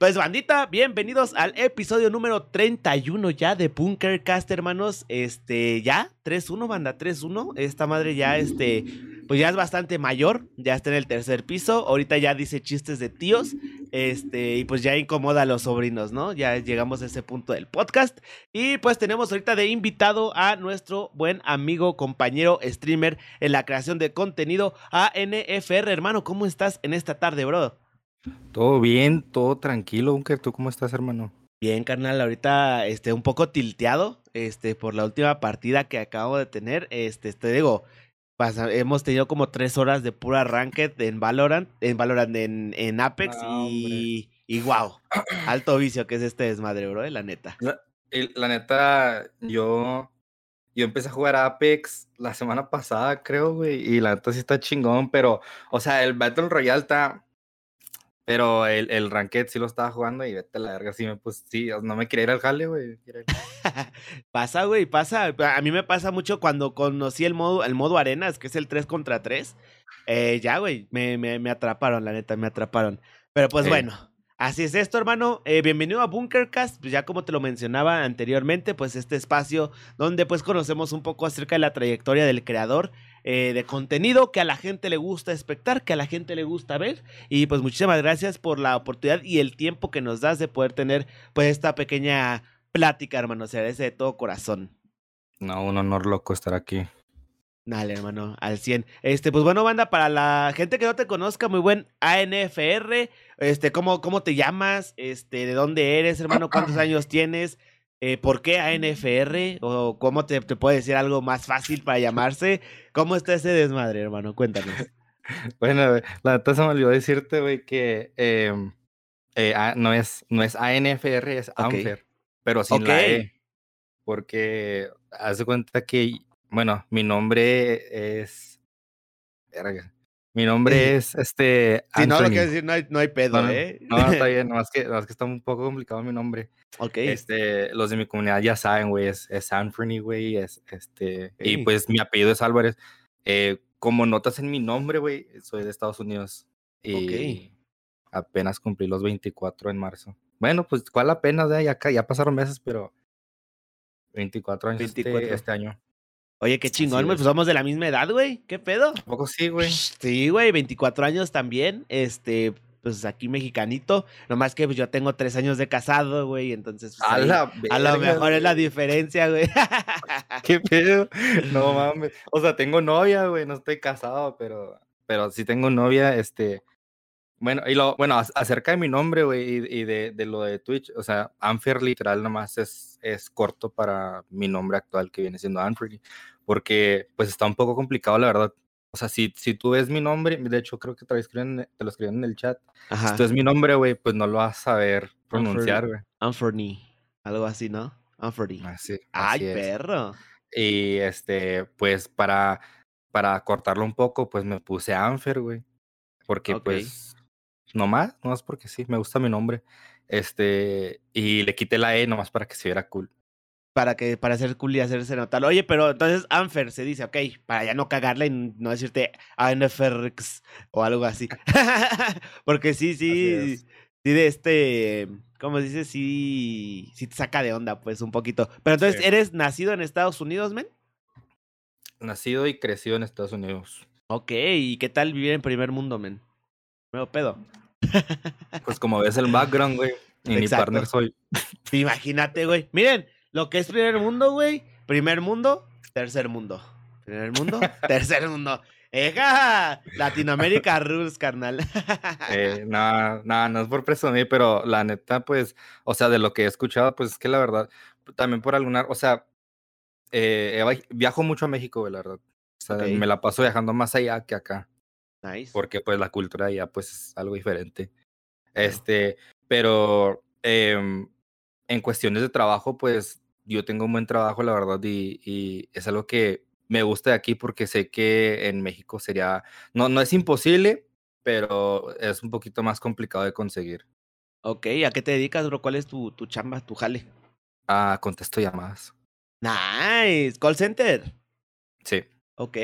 Pues bandita, bienvenidos al episodio número 31 ya de Bunkercast, hermanos. Este, ya, 3-1, banda, 3-1. Esta madre ya, este, pues ya es bastante mayor, ya está en el tercer piso. Ahorita ya dice chistes de tíos, este, y pues ya incomoda a los sobrinos, ¿no? Ya llegamos a ese punto del podcast. Y pues tenemos ahorita de invitado a nuestro buen amigo, compañero, streamer en la creación de contenido, a NFR. Hermano, ¿cómo estás en esta tarde, bro? Todo bien, todo tranquilo, Bunker. ¿Tú cómo estás, hermano? Bien, carnal, ahorita este, un poco tilteado este, por la última partida que acabo de tener. Este, te digo, pasa, hemos tenido como tres horas de pura ranked en Valorant, en Valorant, en, en Apex Ah, y, y wow, alto vicio que es este desmadre, bro, eh, la neta. La, el- la neta, yo, yo empecé a jugar Apex la semana pasada, creo, güey, y la neta sí está chingón, pero, o sea, el Battle Royale está, pero el, el Ranked sí lo estaba jugando y vete a la verga, sí me pues sí, no me quería ir al jale, güey. pasa, güey, pasa. A mí me pasa mucho cuando conocí el modo, el modo arenas, que es el 3 contra 3. Eh, ya, güey, me, me, me atraparon, la neta, me atraparon. Pero pues Eh. bueno, así es esto, hermano. Eh, bienvenido a Bunkercast, pues ya como te lo mencionaba anteriormente, pues este espacio donde pues conocemos un poco acerca de la trayectoria del creador eh, de contenido que a la gente le gusta espectar, que a la gente le gusta ver. Y pues muchísimas gracias por la oportunidad y el tiempo que nos das de poder tener pues esta pequeña plática, hermano. Se agradece de todo corazón. No, un honor loco estar aquí. Dale, hermano, al 100. Este, pues bueno, banda, para la gente que no te conozca, muy buen ANFR. Este, ¿cómo, cómo te llamas? Este, ¿de dónde eres, hermano? ¿Cuántos años tienes? Eh, ¿Por qué ANFR? ¿O cómo te, te puede decir algo más fácil para llamarse? ¿Cómo está ese desmadre, hermano? Cuéntanos. Bueno, la neta se me olvidó decirte, güey, que em, eh, no, es, no es ANFR, es ANFER, pero sin la. E. Porque haz de cuenta que, bueno, mi nombre es. verga, Mi nombre es este. Si no lo quieres decir, no hay, no hay pedo, No, ¿eh? No, no, está bien, nomás que, nomás que está un poco complicado mi nombre. ok. Este, los de mi comunidad ya saben, güey, es, es Anthony, güey, es este, y Ok. pues mi apellido es Álvarez. Eh, como notas en mi nombre, güey, soy de Estados Unidos y apenas cumplí los 24 en marzo. Bueno, pues cuál apenas, eh? ya, ya pasaron meses, pero 24 años este- 24. Este, año. Oye, qué chingón, güey. es. Pues somos de la misma edad, güey. ¿Qué pedo? ¿A poco sí, güey? Sí, güey, 24 años también. Este, pues aquí mexicanito. Nomás que pues, yo tengo tres años de casado, güey. Entonces, pues, A ahí- la, a lo mejor es la diferencia, güey. ¿Qué pedo? No mames. O sea, tengo novia, güey, no estoy casado, pero, pero sí tengo novia, este. Bueno, y lo, bueno, ac- acerca de mi nombre, güey, y, de, de lo de Twitch, o sea, Anfer literal nomás es, es corto para mi nombre actual que viene siendo Anfer, porque pues está un poco complicado, la verdad. O sea, si, si tú ves mi nombre, de hecho creo que te lo escriben, te lo escriben en el chat, Ajá. si tú ves mi nombre, güey, pues no lo vas a saber pronunciar, güey. Anthony. Algo así, ¿no? Anthony. Así, Ay, así es. perro. Y este, pues para, para cortarlo un poco, pues me puse Anfer, güey. Porque pues, nomás, nomás porque sí, me gusta mi nombre. Este, y le quité la E nomás para que se viera cool. Para que, para ser cool y hacerse notar. Oye, pero entonces Anfer se dice, ok, para ya no cagarla y no decirte ANFRX o algo así. Porque sí, sí, sí de este, ¿cómo se dice? Sí, sí te saca de onda, pues, un poquito. Pero entonces, Sí. ¿eres nacido en Estados Unidos, men? Nacido y crecido en Estados Unidos. Ok, ¿y qué tal vivir en primer mundo, men? Nuevo pedo. Pues como ves el background, güey. Y mi partner soy. Imagínate, güey. Miren, lo que es primer mundo, güey. Primer mundo, tercer mundo. Primer mundo, tercer mundo. ¡Eja! Latinoamérica rules, carnal. Eh, no, no, no es por presumir, pero la neta, pues, o sea, de lo que he escuchado, pues es que la verdad, también por alguna, o sea, eh, viajo mucho a México, güey, la verdad. O sea, me la paso viajando más allá que acá. Nice. porque pues la cultura allá pues es algo diferente. Este, pero em, en cuestiones de trabajo, pues yo tengo un buen trabajo, la verdad, y, y es algo que me gusta de aquí porque sé que en México sería, no, no es imposible, pero es un poquito más complicado de conseguir. Ok, ¿a qué te dedicas, bro? ¿Cuál es tu, tu chamba, tu jale? Ah, contesto llamadas. Nice. Call center. Sí. Ok,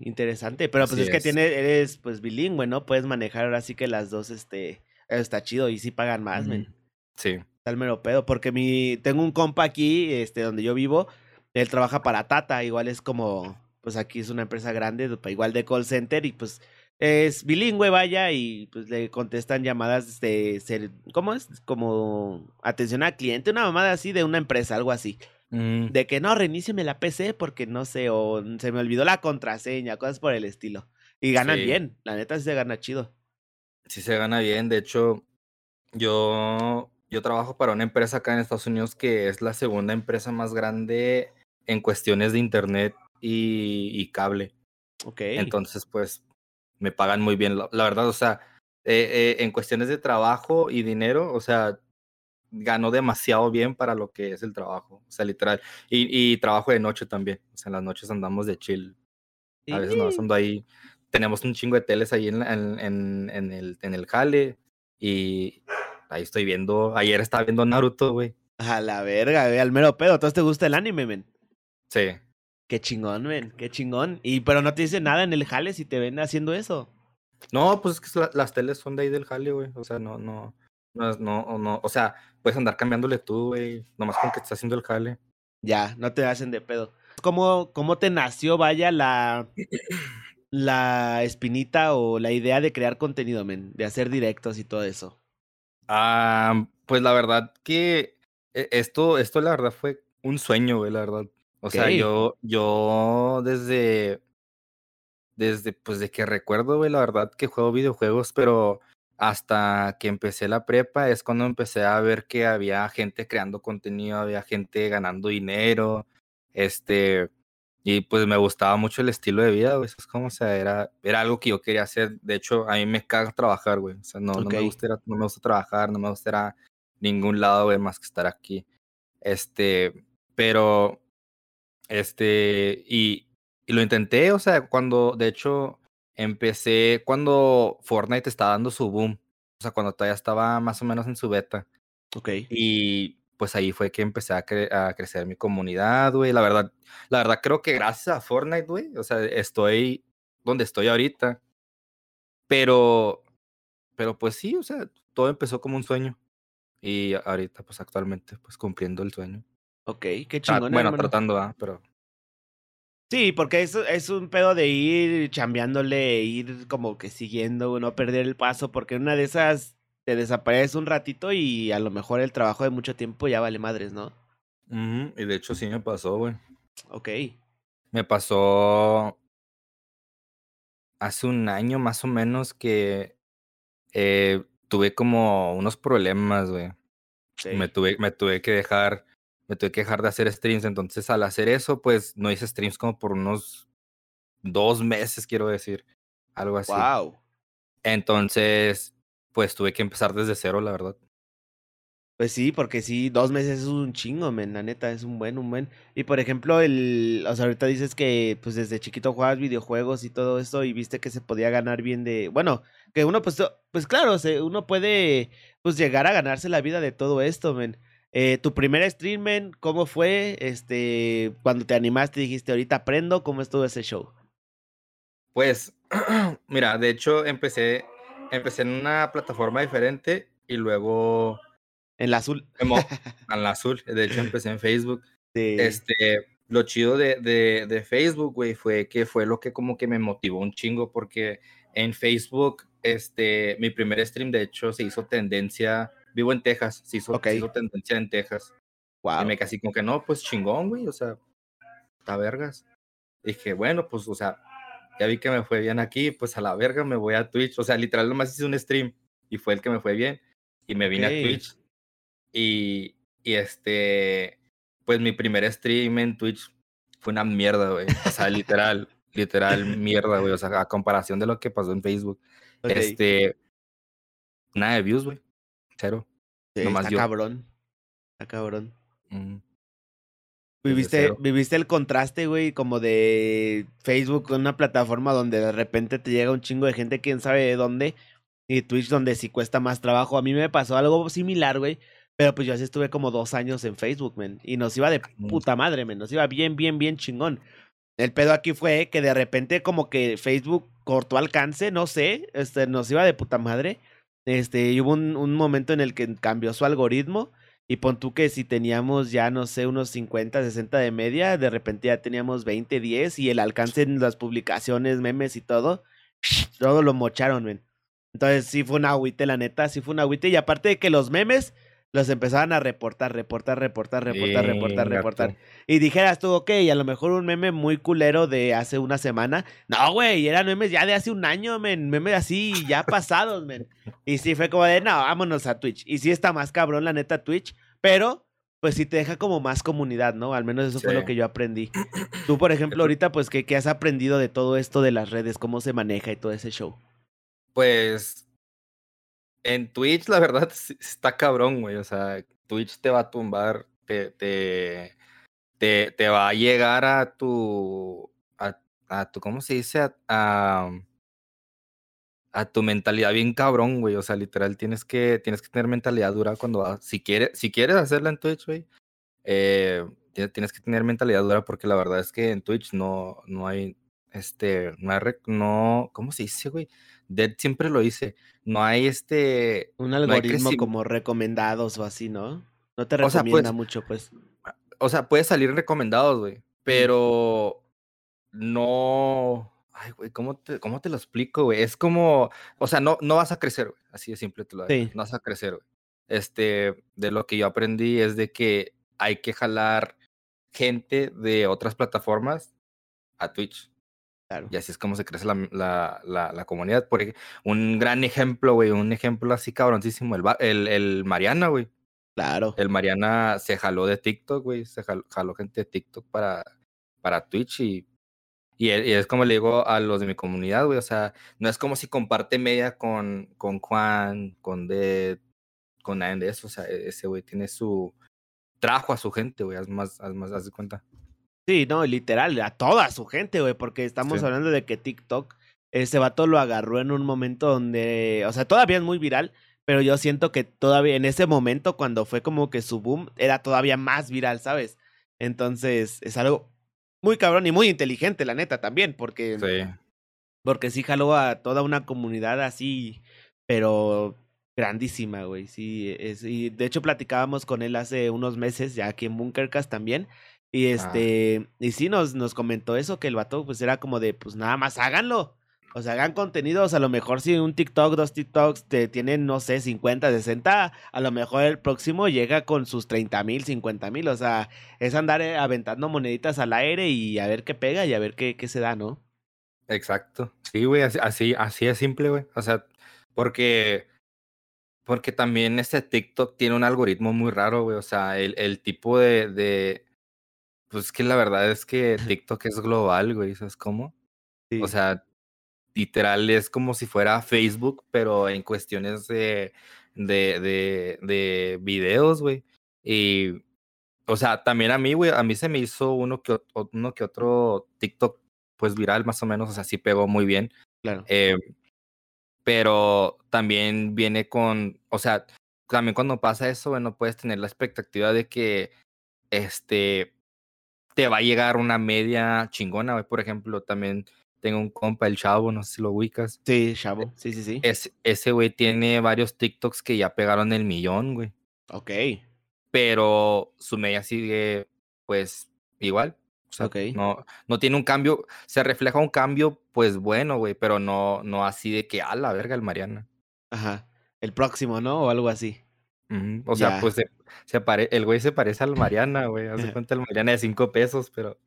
interesante. Pero pues es que tiene, eres pues bilingüe, ¿no? Puedes manejar ahora sí que las dos, este, está chido y sí pagan más, men. Sí. El mero pedo, porque mi, tengo un compa aquí, este, donde yo vivo, él trabaja para Tata, igual es como, pues aquí es una empresa grande, igual de call center, y pues es bilingüe, vaya, y pues le contestan llamadas de ser, ¿cómo es? Como atención al cliente, una mamada así de una empresa, algo así. Mm, De que no, reinícieme la PC porque no sé, o se me olvidó la contraseña, cosas por el estilo. Y ganan Sí. bien, la neta sí se gana chido. sí se gana bien. De hecho, yo, yo trabajo para una empresa acá en Estados Unidos que es la segunda empresa más grande en cuestiones de internet y, y cable. Ok. Entonces, pues, me pagan muy bien. La, la verdad, o sea, eh, eh, en cuestiones de trabajo y dinero, o sea, gano demasiado bien para lo que es el trabajo. O sea, literal. Y, y trabajo de noche también. O sea, en las noches andamos de chill. A veces nos ando ahí. Tenemos un chingo de teles ahí en, en, en, en el, en el jale. Y ahí estoy viendo. Ayer estaba viendo Naruto, güey. A la verga, güey, al mero pedo. ¿Entonces te gusta el anime, men? Sí. Qué chingón, men, qué chingón. Y pero no te dice nada en el jale si te ven haciendo eso. No, pues es que la- las teles son de ahí del jale, güey. O sea, no, no. No, no, no. O sea, puedes andar cambiándole tú, güey. Nomás con que estás haciendo el jale. Ya, no te hacen de pedo. ¿Cómo, cómo te nació, vaya, la, la espinita o la idea de crear contenido, men? De hacer directos y todo eso. Ah, pues la verdad que e- esto, esto la verdad fue un sueño, güey, la verdad. O sea, yo, yo desde, desde, pues de que recuerdo, güey, la verdad que juego videojuegos, pero hasta que empecé la prepa es cuando empecé a ver que había gente creando contenido, había gente ganando dinero, este, y pues me gustaba mucho el estilo de vida, güey, eso es como, o sea, era, era algo que yo quería hacer, de hecho, a mí me caga trabajar, güey, o sea, no, no Ok. me gusta no me gusta trabajar, no me gusta ir a ningún lado, güey, más que estar aquí, este, pero, este, y, y lo intenté, o sea, cuando, de hecho, empecé cuando Fortnite estaba dando su boom, o sea, cuando todavía estaba más o menos en su beta. Ok. Y pues ahí fue que empecé a, cre- a crecer mi comunidad, güey. La verdad, la verdad creo que gracias a Fortnite, güey, o sea, estoy donde estoy ahorita. Pero, pero pues sí, o sea, todo empezó como un sueño. Y ahorita, pues actualmente, pues cumpliendo el sueño. Ok, qué Tra- chingón, bueno, hermano. tratando, ah, pero Sí, porque es, es un pedo de ir chambeándole, ir como que siguiendo, no perder el paso, porque en una de esas te desapareces un ratito y a lo mejor el trabajo de mucho tiempo ya vale madres, ¿no? y de hecho sí me pasó, güey. Ok. Me pasó hace un año más o menos que eh, tuve como unos problemas, güey. sí. Me tuve, me tuve que dejar, me tuve que dejar de hacer streams. Entonces, al hacer eso, pues no hice streams como por unos dos meses, quiero decir. Algo así. Wow. Entonces, pues tuve que empezar desde cero, la verdad. Pues sí, porque sí, dos meses es un chingo, men, la neta, es un buen, un buen. Y por ejemplo, el, o sea, ahorita dices que pues desde chiquito jugabas videojuegos y todo eso y viste que se podía ganar bien de, bueno, que uno pues, pues claro, se, uno puede pues llegar a ganarse la vida de todo esto, men. Eh, tu primer stream, men, ¿cómo fue? Este, cuando te animaste dijiste, ahorita aprendo, ¿cómo estuvo ese show? Pues, mira, de hecho, empecé, empecé en una plataforma diferente y luego En la azul. en la azul. De hecho, empecé en Facebook. Sí. Este, lo chido de, de, de Facebook, güey, fue que fue lo que como que me motivó un chingo, porque en Facebook, este, mi primer stream, de hecho, se hizo tendencia, vivo en Texas, se hizo, Ok. se hizo tendencia en Texas. wow. Y me casi como que no, pues chingón, güey, o sea, está vergas. Dije, bueno, pues, o sea, ya vi que me fue bien aquí, pues a la verga me voy a Twitch. O sea, literal, nomás hice un stream y fue el que me fue bien. Y me vine Ok. a Twitch. Y, y este, pues mi primer stream en Twitch fue una mierda, güey. O sea, literal, literal mierda, güey. O sea, a comparación de lo que pasó en Facebook. Ok. Este, nada de views, güey. Cero. Sí, nomás está yo. cabrón. Está cabrón. Mm. Viviste, viviste el contraste, güey, como de Facebook, una plataforma donde de repente te llega un chingo de gente, quién sabe de dónde, y Twitch donde sí cuesta más trabajo. A mí me pasó algo similar, güey, pero pues yo así estuve como dos años en Facebook, men, y nos iba de Mm. puta madre, men, nos iba bien, bien, bien chingón. El pedo aquí fue que de repente como que Facebook cortó alcance, no sé, este, nos iba de puta madre, este, hubo un, momento en el que cambió su algoritmo y pon tú que si teníamos ya, no sé, unos 50, 60 de media, de repente ya teníamos 20, 10 y el alcance en las publicaciones, memes y todo, todo lo mocharon, men. Entonces sí fue un agüite, la neta, sí fue un agüite. Y aparte de que los memes los empezaban a reportar, reportar, reportar, reportar, reportar, reportar. Y dijeras tú, ok, a lo mejor un meme muy culero de hace una semana. No, güey, eran memes ya de hace un año, men. Memes así ya pasados, men. Y sí fue como de, no, vámonos a Twitch. Y sí está más cabrón, la neta, Twitch. Pero, pues sí te deja como más comunidad, ¿no? Al menos eso fue lo que yo aprendí. Tú, por ejemplo, ahorita, pues, ¿qué, ¿qué has aprendido de todo esto de las redes? ¿Cómo se maneja y todo ese show? Pues en Twitch, la verdad, está cabrón, güey. O sea, Twitch te va a tumbar, te, te, te, va a llegar a tu, a, a tu, ¿cómo se dice? A, a, tu mentalidad bien cabrón, güey. O sea, literal, tienes que, tienes que tener mentalidad dura cuando vas. Si quieres, si quieres hacerla en Twitch, güey, eh, tienes que tener mentalidad dura porque la verdad es que en Twitch no, no hay, este, no hay, no, ¿cómo se dice, güey? Dead siempre lo dice. No hay este. Un algoritmo como recomendados o así, ¿no? No te recomienda o sea, pues, mucho, pues. O sea, puede salir recomendados, güey. Pero no. Ay, güey, ¿cómo te, ¿cómo te lo explico, güey? Es como. O sea, no, no vas a crecer, güey. Así de simple te lo digo. Sí. No vas a crecer, güey. Este, de lo que yo aprendí es de que hay que jalar gente de otras plataformas a Twitch. Y así es como se crece la, la, la, comunidad. Por un gran ejemplo, güey, un ejemplo así cabroncísimo, el, el, el Mariana, güey. Claro. El Mariana se jaló de TikTok, güey, se jaló, gente de TikTok para, para Twitch y, y, es como le digo a los de mi comunidad, güey, o sea, no es como si comparte media con, con Juan, con Dead, con nadie de eso, o sea, e, ese güey tiene su, trajo a su gente, güey, haz más, haz más, haz de cuenta. Sí, no, literal, a toda su gente, güey, porque estamos hablando de que TikTok, ese vato lo agarró en un momento donde, o sea, todavía es muy viral, pero yo siento que todavía en ese momento, cuando fue como que su boom, era todavía más viral, ¿sabes? Entonces, es algo muy cabrón y muy inteligente, la neta, también, porque... Sí. Porque sí jaló a toda una comunidad así, pero grandísima, güey. Sí, es, y de hecho platicábamos con él hace unos meses, ya aquí en Bunkercast también, y ah. este, y sí nos, nos comentó eso, que el vato pues era como de, pues nada más háganlo. O sea, hagan contenidos, a lo mejor si un TikTok, dos TikToks te tienen, no sé, 50, 60, a lo mejor el próximo llega con sus 30 mil, 50 mil. O sea, es andar eh, aventando moneditas al aire y a ver qué pega y a ver qué, qué se da, ¿no? Exacto. Sí, güey, así, así, es simple, güey. O sea, porque, porque también este TikTok tiene un algoritmo muy raro, güey. O sea, el, el tipo de, de pues que la verdad es que TikTok es global, güey, ¿sabes cómo? O sea, literal es como si fuera Facebook, pero en cuestiones de, de, de, de videos, güey. Y, o sea, también a mí, güey, a mí se me hizo uno que, uno que otro TikTok, pues viral más o menos, o sea, sí pegó muy bien. Claro. Eh, pero también viene con, o sea, también cuando pasa eso, bueno, puedes tener la expectativa de que, este, te va a llegar una media chingona, güey. Por ejemplo, también tengo un compa, el Chavo, no sé si lo ubicas. Sí, Chavo, sí, sí, sí. Es, ese güey tiene varios TikToks que ya pegaron el millón, güey. Ok. Pero su media sigue, pues, igual. O sea, no, no tiene un cambio, se refleja un cambio, pues bueno, güey, pero no, no así de que a la verga el Mariana. Ajá. El próximo, ¿no? O algo así. O sea, pues se, se el güey se parece al Mariana, güey. Hace cuenta el Mariana de cinco pesos, pero.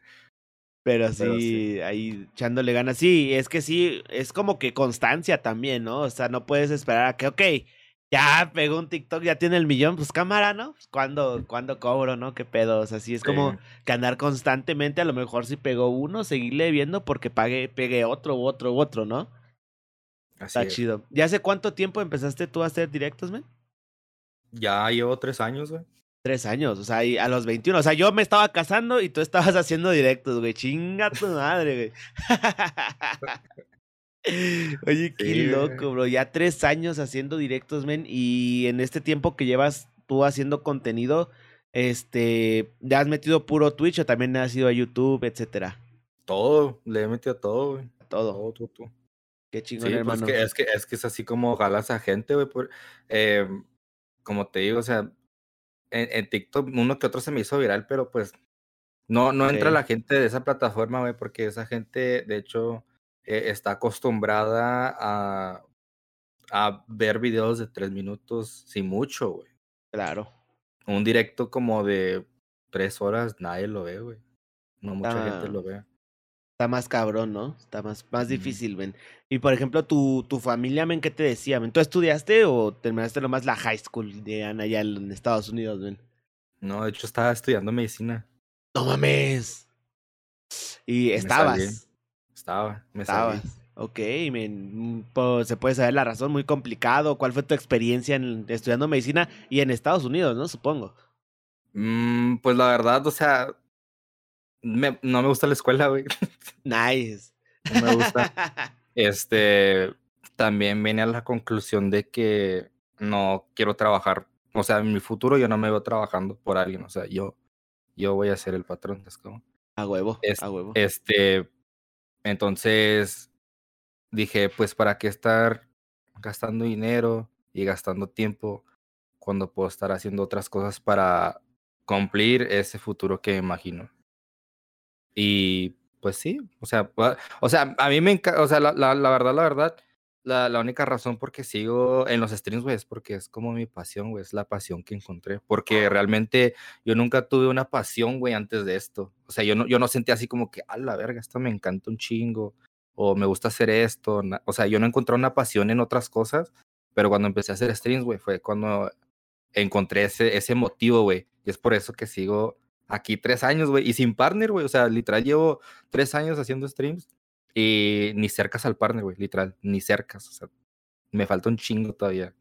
Pero sí, ahí echándole ganas. Sí, es que sí, es como que constancia también, ¿no? O sea, no puedes esperar a que, ok, ya pegó un TikTok, ya tiene el millón, pues cámara, ¿no? Pues, ¿Cuándo, ¿Cuándo cobro, no? ¿Qué pedo? O sea, sí es como que andar constantemente, a lo mejor si pegó uno, seguirle viendo porque pague, pegue otro, u otro, u otro, ¿no? Así Está chido. ¿Ya hace cuánto tiempo empezaste tú a hacer directos, men? Ya llevo tres años, güey. Tres años, o sea, a los 21. O sea, yo me estaba casando y tú estabas haciendo directos, güey. Chinga tu madre, güey. Oye, qué loco, bro. Ya tres años haciendo directos, men. Y en este tiempo que llevas tú haciendo contenido, este, ¿ya has metido puro Twitch o también has ido a YouTube, etcétera? Todo, le he metido todo, güey. Todo. Todo, todo, todo. Qué chingón, Sí, pues hermano. que es que es que es así como jalas a gente, güey, por em, como te digo, o sea, en en TikTok uno que otro se me hizo viral, pero, pues, no no entra la gente de esa plataforma, güey, porque esa gente, de hecho, e está acostumbrada a a ver videos de 3 minutos, sin mucho, güey. Claro. Un directo como de 3 horas, nadie lo ve, güey. No mucha gente Está lo ve. Está más cabrón, ¿no? Está más más difícil, men. Y, por ejemplo, tu tu familia, men, ¿qué te decía, men? ¿Tú estudiaste o terminaste nomás la high school de allá en Estados Unidos, men? No, de hecho, estaba estudiando medicina. ¡No mames! Y Me estabas. Estaba, me salí. Estabas. Men, mm, po ¿se puede saber la razón? ¿Muy complicado? ¿Cuál fue tu experiencia en estudiando medicina y en Estados Unidos, no? Supongo. Mm, pues, la verdad, o sea me no me gusta la escuela, güey. Nice. No me gusta. Este, también vine a la conclusión de que no quiero trabajar, o sea, en mi futuro yo no me veo trabajando por alguien, o sea, yo yo voy a ser el patrón, ¿sabes cómo? A huevo, Es a huevo. este, entonces dije: "Pues, ¿para qué estar gastando dinero y gastando tiempo cuando puedo estar haciendo otras cosas para cumplir ese futuro que imagino?". Y, pues sí, o sea, o sea, a mí me enca o sea, la la la verdad la verdad, la la única razón por qué sigo en los streams, güey, es porque es como mi pasión, güey, es la pasión que encontré, porque realmente yo nunca tuve una pasión, güey, antes de esto. O sea, yo no yo no sentía así como que: "A la verga, esto me encanta un chingo", o "Me gusta hacer esto", o sea, yo no encontré una pasión en otras cosas, pero cuando empecé a hacer streams, güey, fue cuando encontré ese ese motivo, güey, y es por eso que sigo aquí 3 años, güey, y sin partner, güey, o sea, literal llevo 3 años haciendo streams y ni cercas al partner, güey, literal, ni cercas, o sea, me falta un chingo todavía.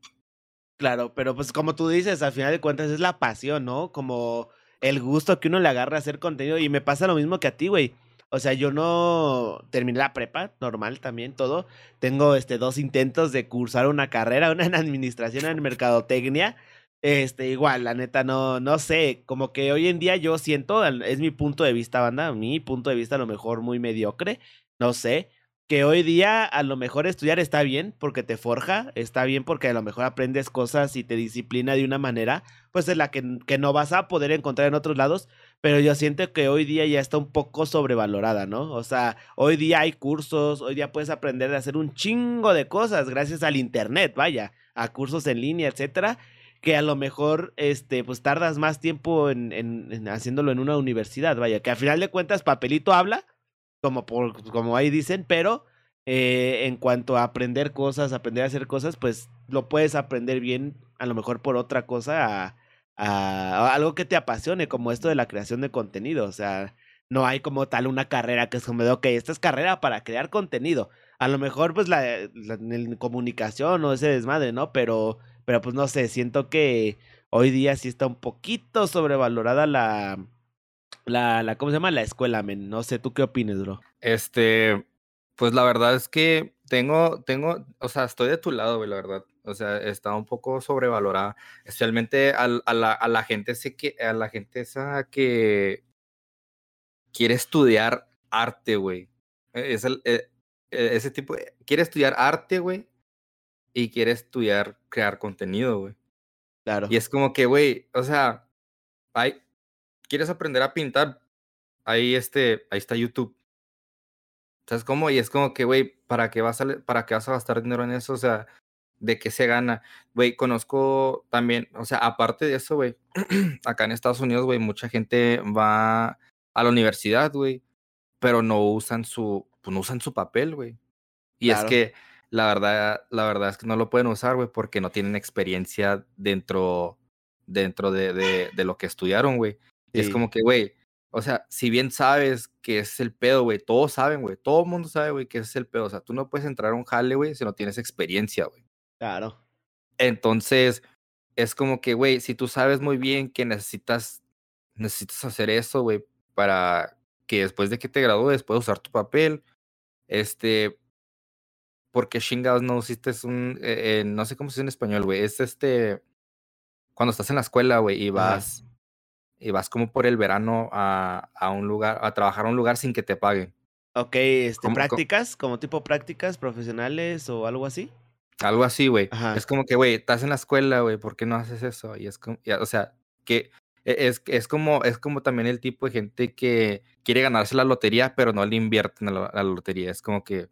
Claro, pero, pues, como tú dices, al final de cuentas es la pasión, ¿no? Como el gusto que uno le agarra a hacer contenido, y me pasa lo mismo que a ti, güey. O sea, yo no terminé la prepa, normal también, todo. Tengo, este, 2 intentos de cursar una carrera, una en administración, en mercadotecnia. Este, igual, la neta, no no sé, como que hoy en día yo siento, es mi punto de vista, banda, mi punto de vista, a lo mejor muy mediocre, no sé, que hoy día a lo mejor estudiar está bien, porque te forja, está bien porque a lo mejor aprendes cosas y te disciplina de una manera, pues, en la que que no vas a poder encontrar en otros lados, pero yo siento que hoy día ya está un poco sobrevalorada, ¿no? O sea, hoy día hay cursos, hoy día puedes aprender a hacer un chingo de cosas gracias al Internet, vaya, a cursos en línea, etcétera, que a lo mejor, este, pues, tardas más tiempo en en haciéndolo en una universidad, vaya, que al final de cuentas papelito habla, como por como ahí dicen, pero, eh, en cuanto a aprender cosas, aprender a hacer cosas, pues, lo puedes aprender bien, a lo mejor por otra cosa a algo que te apasione, como esto de la creación de contenido, o sea, no hay como tal una carrera que es como de: "Okey, esta es carrera para crear contenido". A lo mejor, pues, la la comunicación o ese desmadre, ¿no? Pero pero, pues, no sé, siento que hoy día sí está un poquito sobrevalorada la la la, ¿cómo se llama? La escuela, men, no sé, ¿tú qué opines, bro? Este, pues, la verdad es que tengo tengo, o sea, estoy de tu lado, güey, la verdad. O sea, está un poco sobrevalorada, especialmente al a la a la gente sé que a la gente esa que quiere estudiar arte, güey. E e e ese tipo quiere estudiar arte, güey, y quiere estudiar crear contenido, güey. Y Claro. es como que, güey, o sea, hay ¿quieres aprender a pintar? Ahí, este, ahí está YouTube. ¿Sabes cómo? Y es como que, güey, ¿para qué vas a para qué vas a gastar dinero en eso? O sea, ¿de qué se gana? Güey, conozco también, o sea, aparte de eso, güey, acá en Estados Unidos, güey, mucha gente va a la universidad, güey, pero no usan su pues, no usan su papel, güey. Y es que la verdad la verdad es que no lo pueden usar, güey, porque no tienen experiencia dentro dentro de de de lo que estudiaron, güey. Y es Sí. como que, güey, o sea, si bien sabes que es el pedo, güey, todos saben, güey, todo mundo sabe, güey, que es el pedo. O sea, tú no puedes entrar a un jale, güey, si no tienes experiencia, güey. Claro. Entonces, es como que, güey, si tú sabes muy bien que necesitas necesitas hacer eso, güey, para que después de que te gradúes puedas usar tu papel, este ¿por qué chingados no hiciste un, eh eh, no sé cómo se dice en español, güey? Es, este, cuando estás en la escuela, güey, y Ajá. vas y vas como por el verano a a un lugar a trabajar a un lugar sin que te paguen. Ok, este, prácticas, como tipo prácticas profesionales o algo así. Algo así, güey. Es como que, güey, estás en la escuela, güey, ¿por qué no haces eso? Y es como, o sea, que e, es, es, como, es como también el tipo de gente que quiere ganarse la lotería, pero no le invierte en la, lotería. Es como que,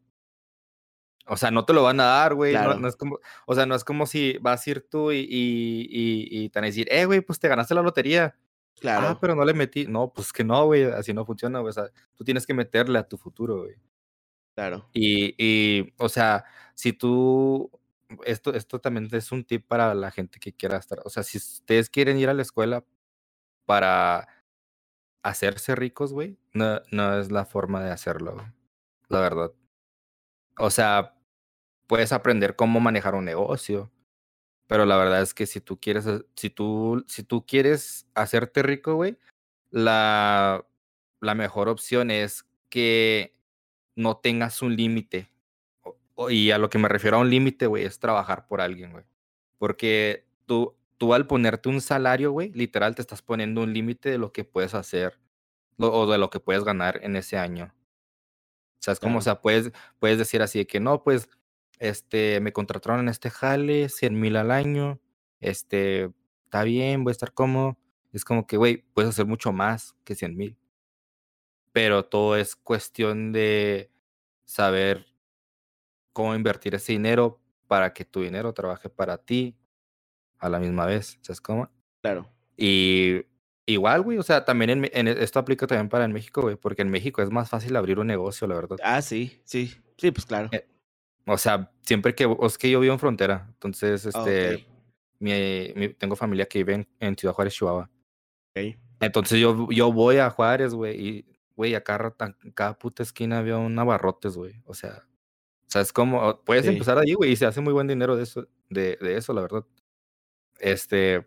o sea, no te lo van a dar, güey. No, es como, o sea, no es como si vas a ir tú y, y, y, te van a decir, eh, güey, pues te ganaste la lotería. Ah, claro. Ah, pero no le metí. No, pues que no, güey, así no funciona, güey. O sea, tú tienes que meterle a tu futuro, güey. Claro. Y, y, o sea, si tú, esto, esto también es un tip para la gente que quiera estar, o sea, si ustedes quieren ir a la escuela para hacerse ricos, güey, no, no es la forma de hacerlo, la verdad. O sea, puedes aprender cómo manejar un negocio, pero la verdad es que si tú quieres, si tú, si tú quieres hacerte rico, güey, la, la mejor opción es que no tengas un límite. Y a lo que me refiero a un límite, güey, es trabajar por alguien, güey. Porque tú, tú al ponerte un salario, güey, literal te estás poniendo un límite de lo que puedes hacer o de lo que puedes ganar en ese año. O sea, es como, o sea, puedes, puedes decir así de que no, pues, este, me contrataron en este jale, 100 mil al año, este, está bien, voy a estar cómodo. Es como que, güey, puedes hacer mucho más que 100 mil. Pero todo es cuestión de saber cómo invertir ese dinero para que tu dinero trabaje para ti a la misma vez. ¿Sabes cómo? Claro. Y igual, güey, o sea, también en, esto aplica también para en México, güey, porque en México es más fácil abrir un negocio, la verdad. Ah, sí, sí, sí, pues claro. Eh, o sea, siempre que, es que yo vivo en frontera, entonces, este, mi, tengo familia que vive en, Ciudad Juárez, Chihuahua. Okay. Entonces yo, yo voy a Juárez, güey, y, güey, acá en cada puta esquina había un abarrotes, güey. O sea, o sea, es como, puedes empezar allí, güey, y se hace muy buen dinero de eso, de, de eso, la verdad. Este,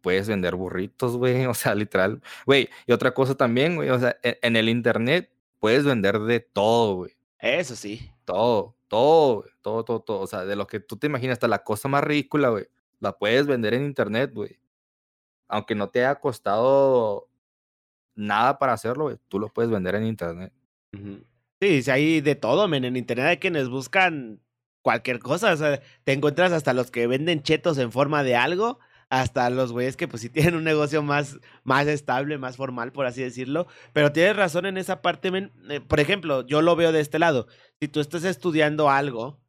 puedes vender burritos, güey, o sea, literal. Güey, y otra cosa también, güey, o sea, en, en el internet puedes vender de todo, güey. Eso sí. Todo, todo, todo, todo, todo. O sea, de lo que tú te imaginas, hasta la cosa más ridícula, güey, la puedes vender en internet, güey. Aunque no te haya costado nada para hacerlo, güey, tú lo puedes vender en internet. Sí, sí, hay de todo, men. En internet hay quienes buscan cualquier cosa. O sea, te encuentras hasta los que venden chetos en forma de algo, hasta los güeyes que pues sí tienen un negocio más, más estable, más formal, por así decirlo. Pero tienes razón en esa parte. Eh, por ejemplo, yo lo veo de este lado. Si tú estás estudiando algo,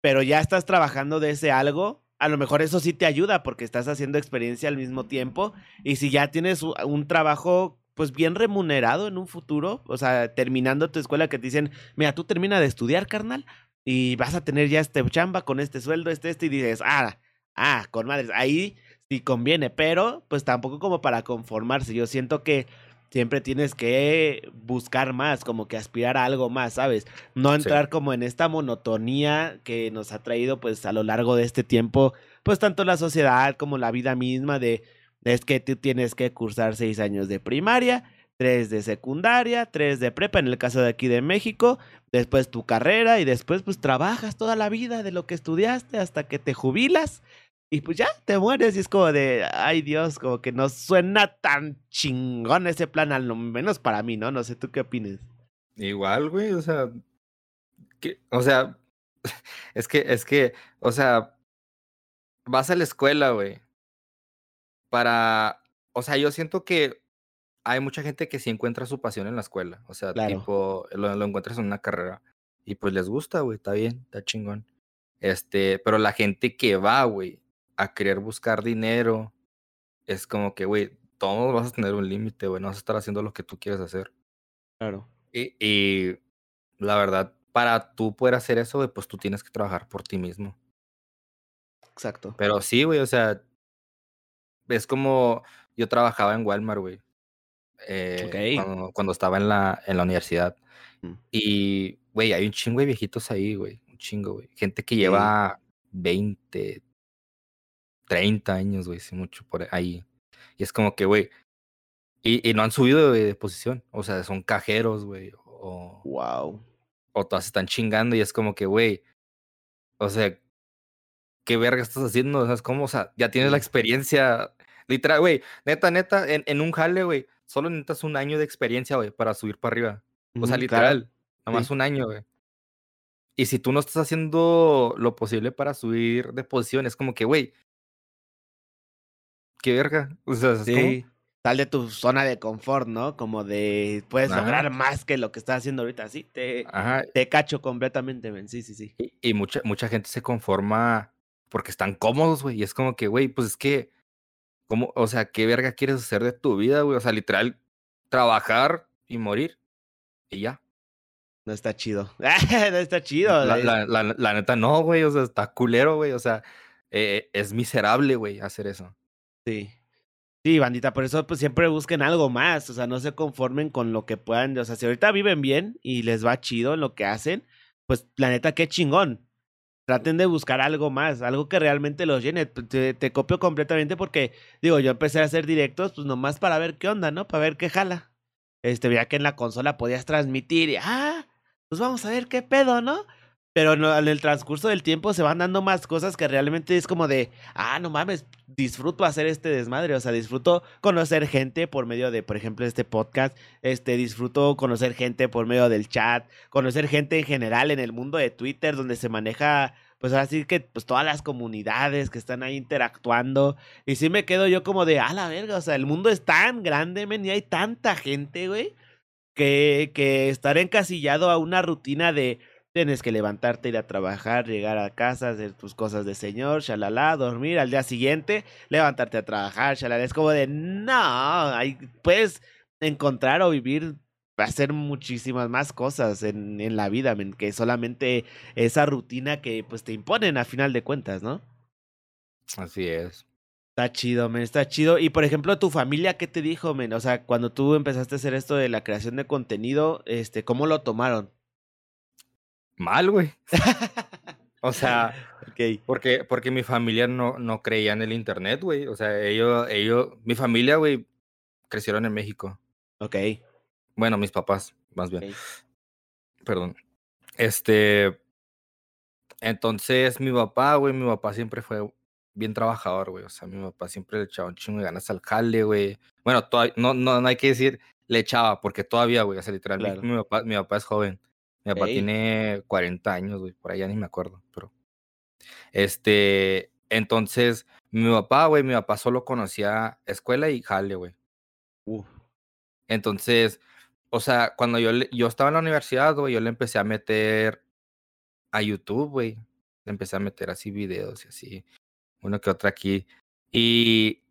pero ya estás trabajando de ese algo, a lo mejor eso sí te ayuda porque estás haciendo experiencia al mismo tiempo. Y si ya tienes un trabajo pues bien remunerado en un futuro, o sea, terminando tu escuela que te dicen, mira, tú termina de estudiar, carnal, y vas a tener ya este chamba con este sueldo, este, este, y dices, ah, ah, con madres, ahí sí conviene, pero pues tampoco como para conformarse, yo siento que siempre tienes que buscar más, como que aspirar a algo más, ¿sabes? No entrar como en esta monotonía que nos ha traído pues a lo largo de este tiempo, pues tanto la sociedad como la vida misma de es que tú tienes que cursar seis años de primaria, tres de secundaria, tres de prepa, en el caso de aquí de México, después tu carrera y después pues trabajas toda la vida de lo que estudiaste hasta que te jubilas y pues ya te mueres y es como de, ay Dios, como que no suena tan chingón ese plan, al menos para mí, ¿no? No sé, ¿tú qué opinas? Igual, güey, o sea, o sea, es que, es que, o sea, vas a la escuela, güey, para, o sea, yo siento que hay mucha gente que sí encuentra su pasión en la escuela, o sea, tipo, lo, lo, encuentras en una carrera y pues les gusta, güey, está bien, está chingón. Este, pero la gente que va, güey, a querer buscar dinero, es como que, güey, todos vas a tener un límite, güey, no vas a estar haciendo lo que tú quieres hacer. Claro. Y, y la verdad, para tú poder hacer eso, güey, pues tú tienes que trabajar por ti mismo. Exacto. Pero sí, güey, o sea, es como yo trabajaba en Walmart, güey. Eh, cuando, estaba en la, en la universidad. Mm. Y, güey, hay un chingo de viejitos ahí, güey. Un chingo, güey. Gente que lleva 20, 30 años, güey, sí, mucho por ahí. Y es como que, güey, y, y, no han subido de, posición. O sea, son cajeros, güey. O, wow. O todas están chingando y es como que, güey, o sea, ¿qué verga estás haciendo? O sea, es como, o sea, ya tienes la experiencia. Literal, güey, neta, neta, en, en un jale, güey, solo necesitas un año de experiencia, güey, para subir para arriba. O sea, literal. Nomás un año, güey. Y si tú no estás haciendo lo posible para subir de posición, es como que, güey. Qué verga. O sea, ¿sabes sí. Sal de tu zona de confort, ¿no? Como de puedes lograr más que lo que estás haciendo ahorita. Sí, te, te cacho completamente, men. Sí, sí, sí. Y, y, mucha, mucha gente se conforma porque están cómodos, güey. Y es como que, güey, pues es que, ¿cómo? O sea, ¿qué verga quieres hacer de tu vida, güey? O sea, literal, trabajar y morir. Y ya. No está chido. no está chido. La, la, la, neta no, güey. O sea, está culero, güey. O sea, eh, es miserable, güey, hacer eso. Sí. Sí, bandita, por eso pues siempre busquen algo más, o sea, no se conformen con lo que puedan, o sea, si ahorita viven bien y les va chido lo que hacen, pues la neta, qué chingón. Traten de buscar algo más, algo que realmente los llene. Te, te copio completamente porque, digo, yo empecé a hacer directos, pues nomás para ver qué onda, ¿no? Para ver qué jala. Este, veía que en la consola podías transmitir y, ah, pues vamos a ver qué pedo, ¿no? Pero en el transcurso del tiempo se van dando más cosas que realmente es como de, ah, no mames, disfruto hacer este desmadre, o sea, disfruto conocer gente por medio de, por ejemplo, este podcast, este, disfruto conocer gente por medio del chat, conocer gente en general en el mundo de Twitter, donde se maneja, pues así que, pues todas las comunidades que están ahí interactuando, y sí me quedo yo como de, ah, la verga, o sea, el mundo es tan grande, men, y hay tanta gente, güey, que, que estar encasillado a una rutina de tienes que levantarte, ir a trabajar, llegar a casa, hacer tus cosas de señor, shalala, dormir al día siguiente, levantarte a trabajar, shalala. Es como de, no, hay, puedes encontrar o vivir, hacer muchísimas más cosas en, en la vida, que solamente esa rutina que pues te imponen a final de cuentas, ¿no? Así es. Está chido, men, está chido. Y por ejemplo, tu familia, ¿qué te dijo, men? O sea, cuando tú empezaste a hacer esto de la creación de contenido, este, ¿cómo lo tomaron? Mal, güey. o sea, porque, porque mi familia no, no creía en el internet, güey. O sea, ellos, ellos, mi familia, güey, crecieron en México. Ok. Bueno, mis papás, más bien. Perdón. Este. Entonces, mi papá, güey, mi papá siempre fue bien trabajador, güey. O sea, mi papá siempre le echaba un chingo de ganas al jale, güey. Bueno, todavía, no, no, no hay que decir le echaba, porque todavía, güey, o sea, literalmente mi, papá, mi papá es joven. Mi papá tiene 40 años, güey, por allá ni me acuerdo, pero. Este, entonces, mi papá, güey, mi papá solo conocía escuela y jale, güey. Entonces, o sea, cuando yo, yo estaba en la universidad, güey, yo le empecé a meter a YouTube, güey. Le empecé a meter así videos y así uno que otro aquí. Y,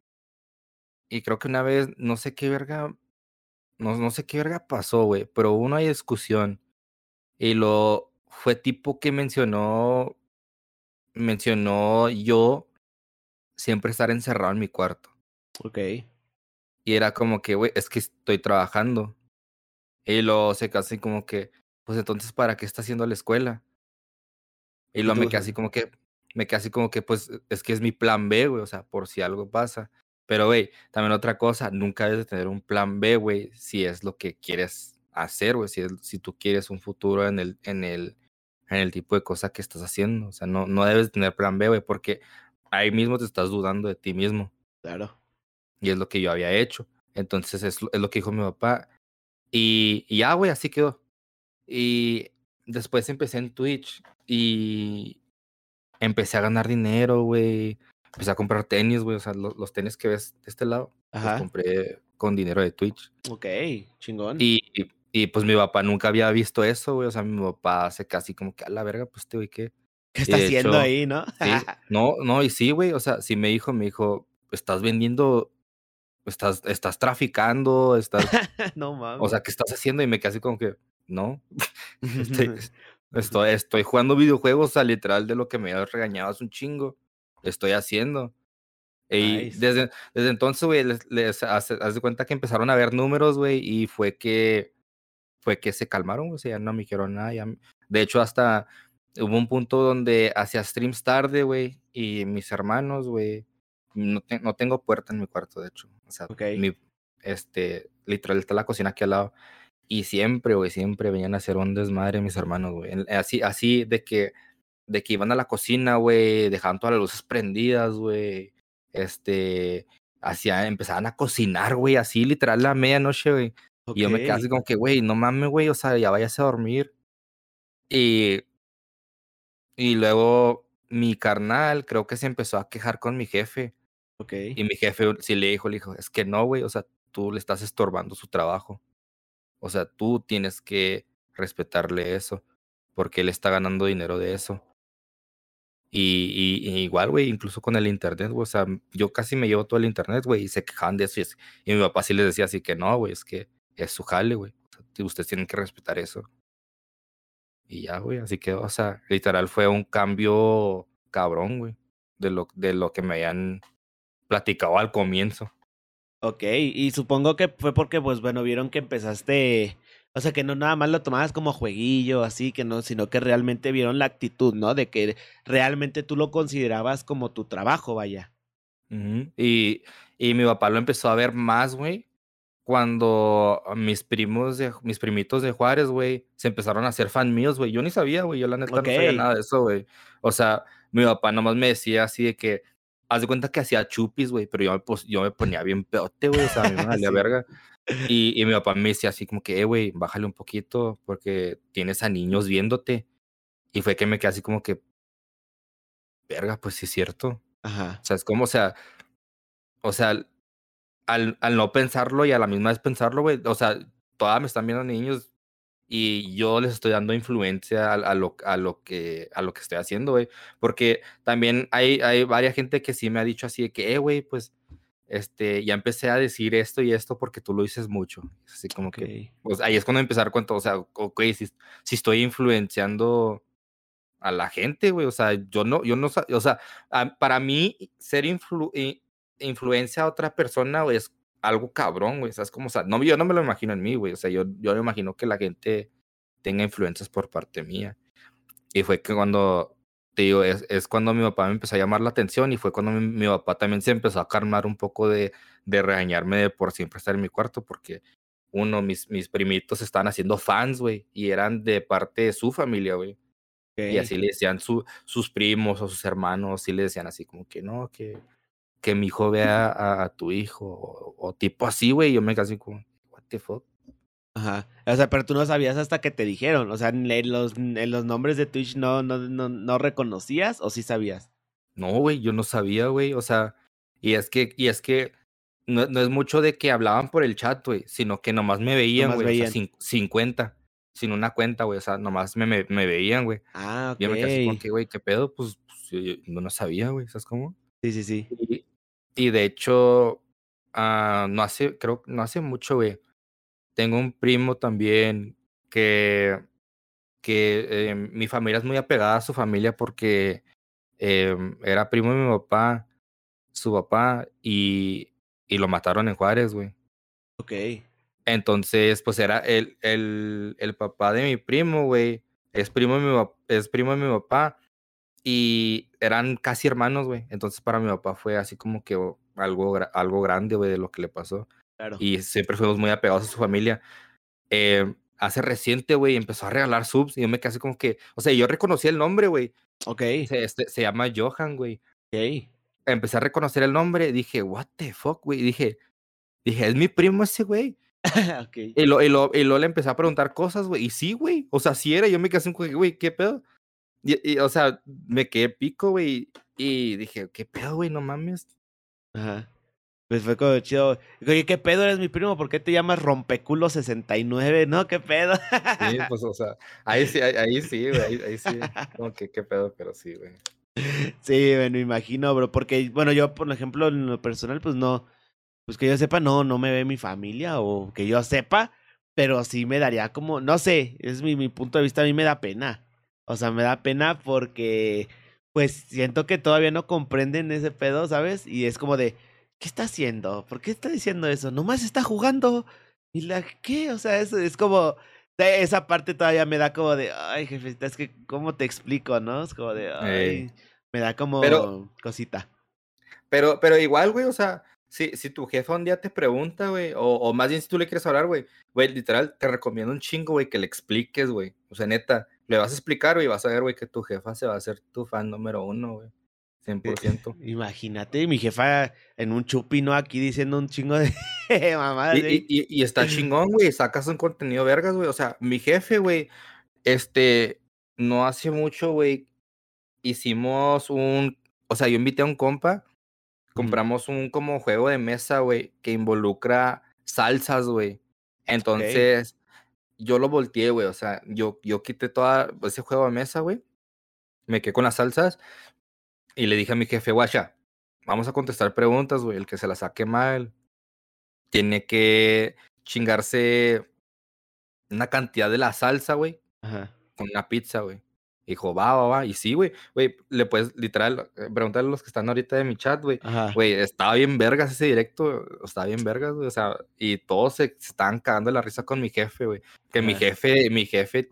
y creo que una vez, no sé qué verga, no, no sé qué verga pasó, güey, pero hubo una discusión. Y lo fue tipo que mencionó, mencionó yo siempre estar encerrado en mi cuarto. Ok. Y era como que, güey, es que estoy trabajando. Y lo se casi como que, pues entonces, ¿para qué está haciendo la escuela? Y lo me quedé así como que, me quedé así como que, pues, es que es mi plan B, güey, o sea, por si algo pasa. Pero, güey, también otra cosa, nunca debes de tener un plan B, güey, si es lo que quieres hacer, güey, si, si tú quieres un futuro en el, en el, en el tipo de cosa que estás haciendo. O sea, no, no debes tener plan B, güey, porque ahí mismo te estás dudando de ti mismo. Claro. Y es lo que yo había hecho. Entonces, es, es lo que dijo mi papá. Y, y ya, güey, así quedó. Y después empecé en Twitch y, empecé a ganar dinero, güey. Empecé a comprar tenis, güey. O sea, los, tenis que ves de este lado, los compré con dinero de Twitch. Ok, chingón. Y, y, pues mi papá nunca había visto eso, güey. O sea, mi papá hace casi como que a la verga, pues te güey, ¿qué? ¿Qué está haciendo ahí, no? sí, no, no, y sí, güey. O sea, sí me dijo, me dijo, estás vendiendo, estás, estás traficando, estás. no mames. O sea, ¿qué estás haciendo? Y me quedé así como que, no. Este, Estoy, estoy jugando videojuegos, a literal de lo que me había regañado hace un chingo. Estoy haciendo. Y desde, desde entonces, güey, les, les hace, haz de cuenta que empezaron a ver números, güey, y fue que fue que se calmaron, o sea, no me dijeron nada. Ya, de hecho, hasta hubo un punto donde hacía streams tarde, güey, y mis hermanos, güey, no, no tengo puerta en mi cuarto, de hecho. O sea, mi, este, literal, está la cocina aquí al lado. Y siempre, güey, siempre venían a hacer un desmadre mis hermanos, güey. Así, así de que, de que iban a la cocina, güey, dejaban todas las luces prendidas, güey. Este, hacía, empezaban a cocinar, güey, así literal la medianoche, güey. Y yo me quedé así como que, güey, no mames, güey, o sea, ya vayas a dormir. Y, y luego mi carnal creo que se empezó a quejar con mi jefe. Ok. Y mi jefe sí le dijo, le dijo, es que no, güey, o sea, tú le estás estorbando su trabajo. O sea, tú tienes que respetarle eso, porque él está ganando dinero de eso. Y, y, igual, güey, incluso con el internet, güey, o sea, yo casi me llevo todo el internet, güey, y se quejaban de eso. Y, y mi papá sí les decía así que no, güey, es que es su jale, güey. Ustedes tienen que respetar eso. Y ya, güey, así que, o sea, literal fue un cambio cabrón, güey, de lo, de lo que me habían platicado al comienzo. Ok, y supongo que fue porque, pues bueno, vieron que empezaste, o sea, que no nada más lo tomabas como jueguillo, así, que no, sino que realmente vieron la actitud, ¿no? De que realmente tú lo considerabas como tu trabajo, vaya. y, y mi papá lo empezó a ver más, güey, cuando mis primos, de, mis primitos de Juárez, güey, se empezaron a hacer fan míos, güey. Yo ni sabía, güey, yo la neta no sabía nada de eso, güey. O sea, mi papá nomás me decía así de que, haz de cuenta que hacía chupis, güey, pero yo me, pues, yo me ponía bien peote, güey, o sea, a mí me valía verga. Y, y, mi papá me decía así como que, eh, güey, bájale un poquito porque tienes a niños viéndote. Y fue que me quedé así como que, verga, pues sí es cierto. Ajá. O sea, es como, o sea, o sea, al, al no pensarlo y a la misma vez pensarlo, güey, o sea, todas me están viendo niños y yo les estoy dando influencia a, lo, a, lo, que, a lo que estoy haciendo, güey. Porque también hay, hay varias gente que sí me ha dicho así de que, eh, güey, pues, este, ya empecé a decir esto y esto porque tú lo dices mucho. Así como que, pues ahí es cuando empezar cuento, o sea, ok, si, si estoy influenciando a la gente, güey, o sea, yo no, yo no, o sea, para mí ser influ, influencia a otra persona, güey, es algo cabrón, güey. ¿Sabes cómo? O sea, no, yo no me lo imagino en mí, güey. O sea, yo, yo me imagino que la gente tenga influencias por parte mía. Y fue que cuando, te digo, es, es cuando mi papá me empezó a llamar la atención y fue cuando mi, mi, papá también se empezó a calmar un poco de, de regañarme de por siempre estar en mi cuarto, porque uno, mis, mis primitos estaban haciendo fans, güey, y eran de parte de su familia, güey. Y así le decían su, sus primos o sus hermanos, y le decían así como que no, que que mi hijo vea a, tu hijo o, tipo así, güey. Yo me así como, what the fuck. Ajá. O sea, pero tú no sabías hasta que te dijeron. O sea, en los, en los nombres de Twitch no, no, no, no reconocías o sí sabías. No, güey, yo no sabía, güey. O sea, y es que, y es que no, no, es mucho de que hablaban por el chat, güey, sino que nomás me veían, güey. O sea, sin, cuenta, sin una cuenta, güey. O sea, nomás me, me, me veían, güey. Ah, ok. Yo me quedé así como que, güey, ¿qué pedo? Pues, pues yo, no, no sabía, güey. ¿Sabes cómo? Sí, sí, sí. Y, y de hecho, uh, no hace, creo, no hace mucho, güey. Tengo un primo también que, que eh, mi familia es muy apegada a su familia porque eh, era primo de mi papá, su papá, y, y lo mataron en Juárez, güey. Ok. Entonces, pues era el, el, el papá de mi primo, güey. Es primo de mi, es primo de mi papá y eran casi hermanos, güey. Entonces para mi papá fue así como que algo, algo grande, güey, de lo que le pasó. Claro. Y siempre fuimos muy apegados a su familia. Eh, hace reciente, güey, empezó a regalar subs y yo me quedé así como que, o sea, yo reconocí el nombre, güey. Ok. Se, este, se llama Johan, güey. Ok. Empecé a reconocer el nombre, dije, what the fuck, güey. Dije, dije, es mi primo ese, güey. okay. Y, lo, y, lo, y luego le empecé a preguntar cosas, güey. Y sí, güey. O sea, sí era. Yo me quedé así como que, güey, ¿qué pedo? Y, o sea, me quedé pico, güey. Y dije, ¿qué pedo, güey? No mames. Ajá. Pues fue como chido. Oye, ¿qué pedo eres mi primo? ¿Por qué te llamas Rompeculo 69? No, ¿qué pedo? Sí, pues, o sea, ahí sí, ahí, sí, güey, ahí, ahí, sí. Como que, ¿qué pedo? Pero sí, güey. Sí, me imagino, bro. Porque, bueno, yo, por ejemplo, en lo personal, pues no. Pues que yo sepa, no, no me ve mi familia. O que yo sepa. Pero sí me daría como, no sé, es mi, mi punto de vista, a mí me da pena. O sea, me da pena porque, pues, siento que todavía no comprenden ese pedo, ¿sabes? Y es como de, ¿qué está haciendo? ¿Por qué está diciendo eso? Nomás está jugando. ¿Y la qué? O sea, es, es como, esa parte todavía me da como de, ay, jefe, es que, ¿cómo te explico, no? Es como de, ay, me da como cosita. Pero, pero igual, güey, o sea, si, si tu jefe un día te pregunta, güey, o, o más bien si tú le quieres hablar, güey, güey, literal, te recomiendo un chingo, güey, que le expliques, güey. O sea, neta, le vas a explicar, güey, vas a ver, güey, que tu jefa se va a hacer tu fan número uno, güey. 100%. Imagínate, mi jefa en un chupino aquí diciendo un chingo de mamadas. Y, y, y, está chingón, güey, sacas un contenido vergas, güey. O sea, mi jefe, güey, este, no hace mucho, güey, hicimos un, o sea, yo invité a un compa, compramos un como juego de mesa, güey, que involucra salsas, güey. Entonces, yo lo volteé, güey, o sea, yo, yo quité todo ese juego de mesa, güey, me quedé con las salsas y le dije a mi jefe, guacha, vamos a contestar preguntas, güey, el que se la saque mal tiene que chingarse una cantidad de la salsa, güey, con una pizza, güey. Dijo, va, va, va. Y sí, güey, güey, le puedes literal eh, preguntarle a los que están ahorita de mi chat, güey. Güey, estaba bien vergas ese directo, estaba bien vergas, güey. O sea, y todos se, estaban cagando la risa con mi jefe, güey. Que mi jefe, mi jefe,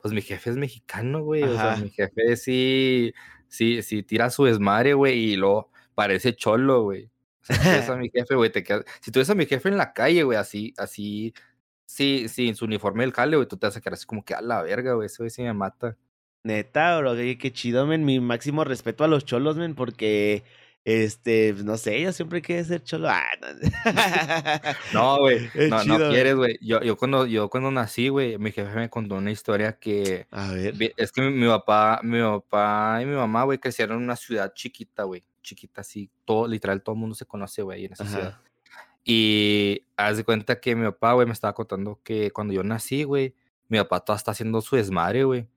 pues mi jefe es mexicano, güey. O sea, mi jefe sí, sí, sí tira su desmadre, güey, y lo parece cholo, güey. Si tú ves a mi jefe, güey, te quedas. Si tú ves a mi jefe en la calle, güey, así, así, sí, sí, en su uniforme del jale, güey, tú te vas a quedar así como que a la verga, güey, eso güey sí me mata. Neta, bro, qué, chido, men. Mi máximo respeto a los cholos, men, porque, este, pues, no sé, yo siempre quiero ser cholo. Ah, no, güey, no, no, quieres, güey. Yo, yo, cuando, yo cuando nací, güey, mi jefe me contó una historia que... A ver. Es que mi, mi papá, mi papá y mi mamá, güey, crecieron en una ciudad chiquita, güey. Chiquita, así, todo, literal, todo el mundo se conoce, güey, en esa ciudad. Y haz de cuenta que mi papá, güey, me estaba contando que cuando yo nací, güey, mi papá todavía está haciendo su desmadre, güey.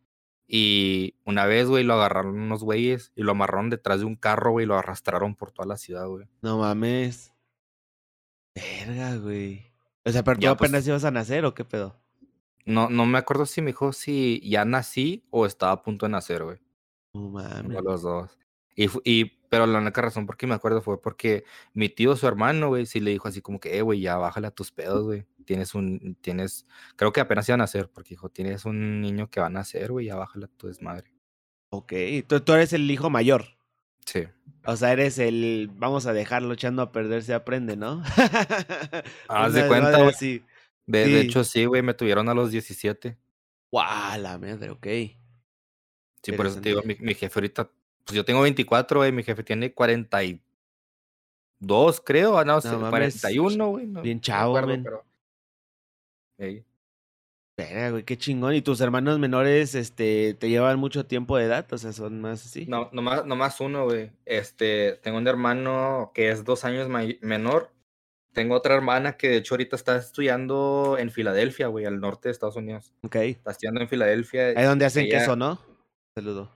Y una vez, güey, lo agarraron unos güeyes y lo amarraron detrás de un carro, güey, y lo arrastraron por toda la ciudad, güey. No mames. Verga, güey. O sea, pero tú pues apenas ibas a nacer o qué pedo? No, no me acuerdo si me dijo si ya nací o estaba a punto de nacer, güey. No mames. los dos. Y, y pero la única razón por qué me acuerdo fue porque mi tío, su hermano, güey, sí le dijo así como que, eh, güey, ya bájale a tus pedos, güey. Tienes un, tienes, creo que apenas iban a nacer, porque dijo, tienes un niño que va a nacer, güey, ya bájale a tu desmadre. Ok, tú, tú eres el hijo mayor. Sí. O sea, eres el, vamos a dejarlo echando a perder, se aprende, ¿no? Haz de cuenta, güey. Sí. De, hecho, sí, güey, me tuvieron a los 17. ¡Guau, la madre, ok! Sí, por eso te digo, mi, mi jefe ahorita pues yo tengo 24, güey, mi jefe tiene 42, creo, ah, no, no sé, 41, güey. bien chavo. Pero... Espera, güey, qué chingón. ¿Y tus hermanos menores, este, te llevan mucho tiempo de edad? O sea, son más así. No, nomás, nomás uno, güey. Este, tengo un hermano que es dos años menor. Tengo otra hermana que de hecho ahorita está estudiando en Filadelfia, güey, al norte de Estados Unidos. Ok. Está estudiando en Filadelfia. Ahí donde hacen queso, ¿no? Saludo.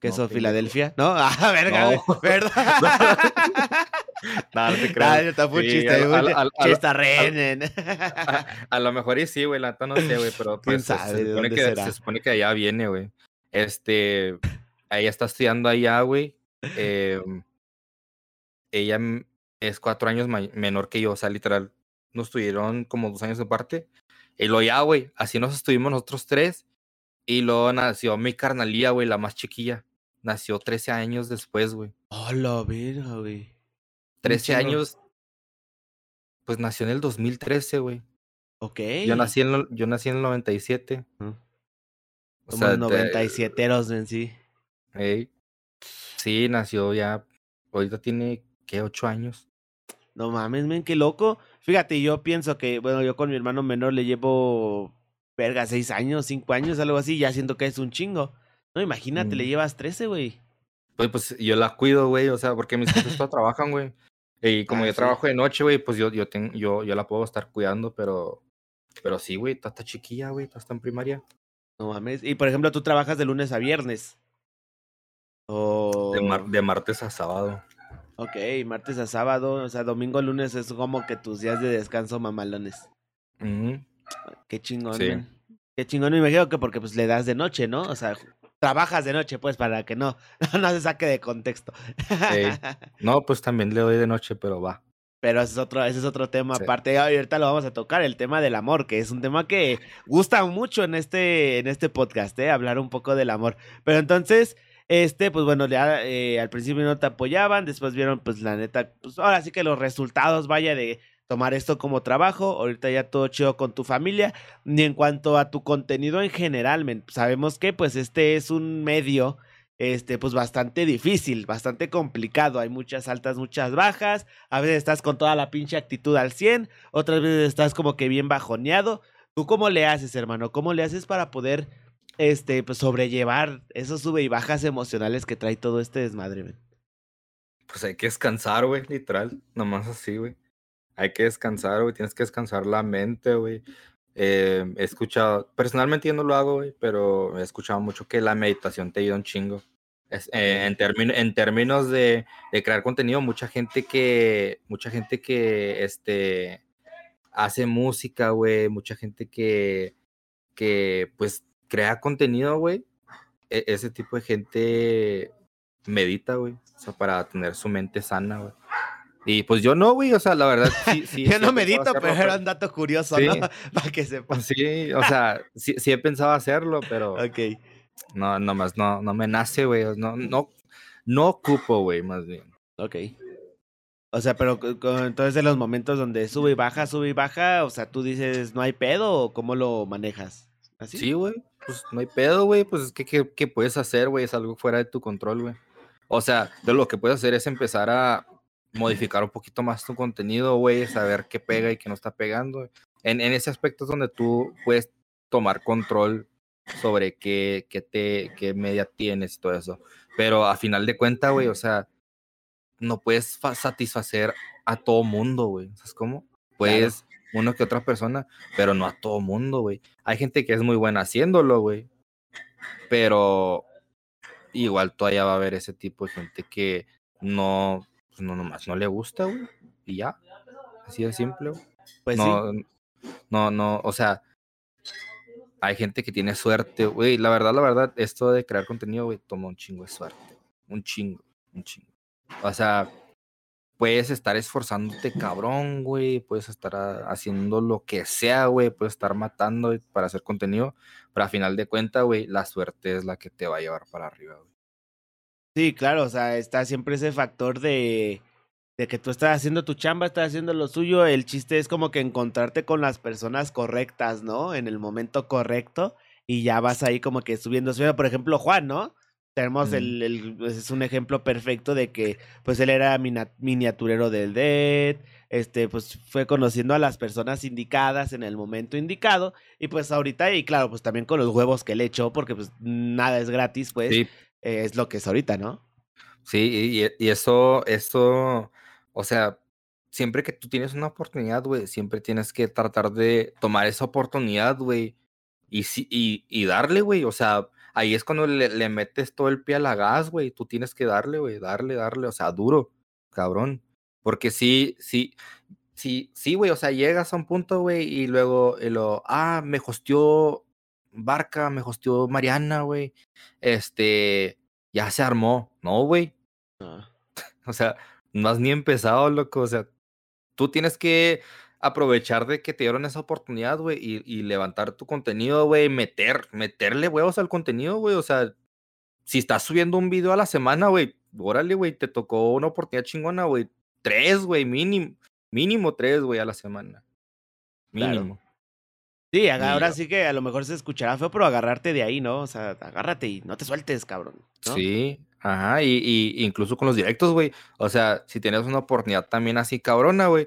¿Queso Filadelfia? ¿No? Ah, verga, no. ¿verdad? no, no te creo. está muy chiste, güey. Chista renen. A, lo mejor y sí, güey, la no sé, güey, pero pues, sabe, se, supone que, se supone que allá viene, güey. Este, ella está estudiando allá, güey. Eh, ella es cuatro años menor que yo, o sea, literal, nos tuvieron como dos años aparte. Y lo ya, güey, así nos estuvimos nosotros tres. Y luego nació mi carnalía, güey, la más chiquilla nació 13 años después, güey. Oh, la verga, güey. 13 años. Pues nació en el 2013, güey. Ok. Yo nací en, yo nací en el 97. O sea, 97 eros en sí. Sí, nació ya. Ahorita tiene, ¿qué? 8 años. No mames, men, qué loco. Fíjate, yo pienso que, bueno, yo con mi hermano menor le llevo, verga, 6 años, 5 años, algo así. Ya siento que es un chingo. No, imagínate, le mm. llevas 13, güey. Pues, pues yo la cuido, güey, o sea, porque mis hijos todos trabajan, güey. Y como ah, yo trabajo de noche, güey, pues yo, yo, yo, yo la puedo estar cuidando, pero, pero sí, güey, está, chiquilla, güey, está en primaria. No mames. Y por ejemplo, tú trabajas de lunes a viernes. O... De, martes a sábado. Ok, martes a sábado, o sea, domingo, lunes es como que tus días de descanso mamalones. Qué chingón, sí. Qué chingón, me imagino que porque pues le das de noche, ¿no? O sea, trabajas de noche, pues, para que no, no se saque de contexto. No, pues también le doy de noche, pero va. Pero ese es otro, ese es otro tema aparte. Ahorita lo vamos a tocar, el tema del amor, que es un tema que gusta mucho en este, en este podcast, ¿eh? Hablar un poco del amor. Pero entonces, este, pues bueno, ya eh, al principio no te apoyaban, después vieron, pues la neta, pues ahora sí que los resultados, vaya, de tomar esto como trabajo, ahorita ya todo chido con tu familia, ni en cuanto a tu contenido en general, sabemos que pues este es un medio este, pues bastante difícil, bastante complicado. Hay muchas altas, muchas bajas. A veces estás con toda la pinche actitud al 100, otras veces estás como que bien bajoneado. ¿Tú cómo le haces, hermano? ¿Cómo le haces para poder este, pues sobrellevar esos sube y bajas emocionales que trae todo este desmadre, güey? Pues hay que descansar, güey, literal, nomás así, güey. Hay que descansar, güey, tienes que descansar la mente, güey. Eh, he escuchado, personalmente yo no lo hago, güey, pero he escuchado mucho que la meditación te ayuda un chingo. Eh, en, en términos de, de, crear contenido, mucha gente que, mucha gente que, este, hace música, güey, mucha gente que, que, pues, crea contenido, güey. E, ese tipo de gente medita, güey, o sea, para tener su mente sana, güey. Y pues yo no, güey, o sea, la verdad, sí, sí. yo no medito, pero era un dato curioso, ¿no? Para que sepa. Sí, o sea, sí, sí he pensado hacerlo, pero. Ok. No, nomás no, no me nace, güey. No, no, no ocupo, güey, más bien. Ok. O sea, pero entonces en los momentos donde sube y baja, sube y baja, o sea, tú dices, ¿no hay pedo o cómo lo manejas? ¿Así? Sí, güey, pues no hay pedo, güey, pues es que ¿qué, puedes hacer, güey? Es algo fuera de tu control, güey. O sea, de lo que puedes hacer es empezar a modificar un poquito más tu contenido, güey, saber qué pega y qué no está pegando. En, en ese aspecto es donde tú puedes tomar control sobre qué, qué, te, qué media tienes y todo eso. Pero a final de cuentas, güey, o sea, no puedes satisfacer a todo mundo, güey. ¿Sabes cómo? Puedes uno que otra persona, pero no a todo mundo, güey. Hay gente que es muy buena haciéndolo, güey. Pero igual todavía va a haber ese tipo de gente que no, pues no nomás no le gusta, güey. Y ya. Así de simple, güey. Pues no, no, no, o sea, hay gente que tiene suerte, güey. La verdad, la verdad, esto de crear contenido, güey, toma un chingo de suerte. Un chingo, un chingo. O sea, puedes estar esforzándote cabrón, güey, puedes estar haciendo lo que sea, güey, puedes estar matando para hacer contenido, pero a final de cuentas, güey, la suerte es la que te va a llevar para arriba, güey. Sí, claro, o sea, está siempre ese factor de, de que tú estás haciendo tu chamba, estás haciendo lo suyo, el chiste es como que encontrarte con las personas correctas, ¿no? En el momento correcto y ya vas ahí como que subiendo, subiendo, por ejemplo, Juan, ¿no? Tenemos el, el, pues, es un ejemplo perfecto de que pues él era miniaturero del Dead, este pues fue conociendo a las personas indicadas en el momento indicado y pues ahorita y claro pues también con los huevos que le echó porque pues nada es gratis pues es lo que es ahorita, ¿no? Sí, y, y eso, eso, o sea, siempre que tú tienes una oportunidad, güey, siempre tienes que tratar de tomar esa oportunidad, güey, y, y, y darle, güey, o sea, ahí es cuando le, metes todo el pie a la gas, güey. Tú tienes que darle, güey, darle, darle, o sea, duro, cabrón. Porque sí, sí, sí, sí, güey, o sea, llegas a un punto, güey, y luego, lo, ah, me hostió Barca, me hostió Mariana, güey. Este, ya se armó. No, güey. Ah. o sea, no has ni empezado, loco. O sea, tú tienes que aprovechar de que te dieron esa oportunidad, güey, y, levantar tu contenido, güey, meter, meterle huevos al contenido, güey, o sea, si estás subiendo un video a la semana, güey, órale, güey, te tocó una oportunidad chingona, güey, tres, güey, mínimo, mínimo tres, güey, a la semana, mínimo. Sí, ahora sí que a lo mejor se escuchará feo, pero agarrarte de ahí, ¿no? O sea, agárrate y no te sueltes, cabrón. Sí, ajá, y, y, incluso con los directos, güey. O sea, si tienes una oportunidad también así cabrona, güey,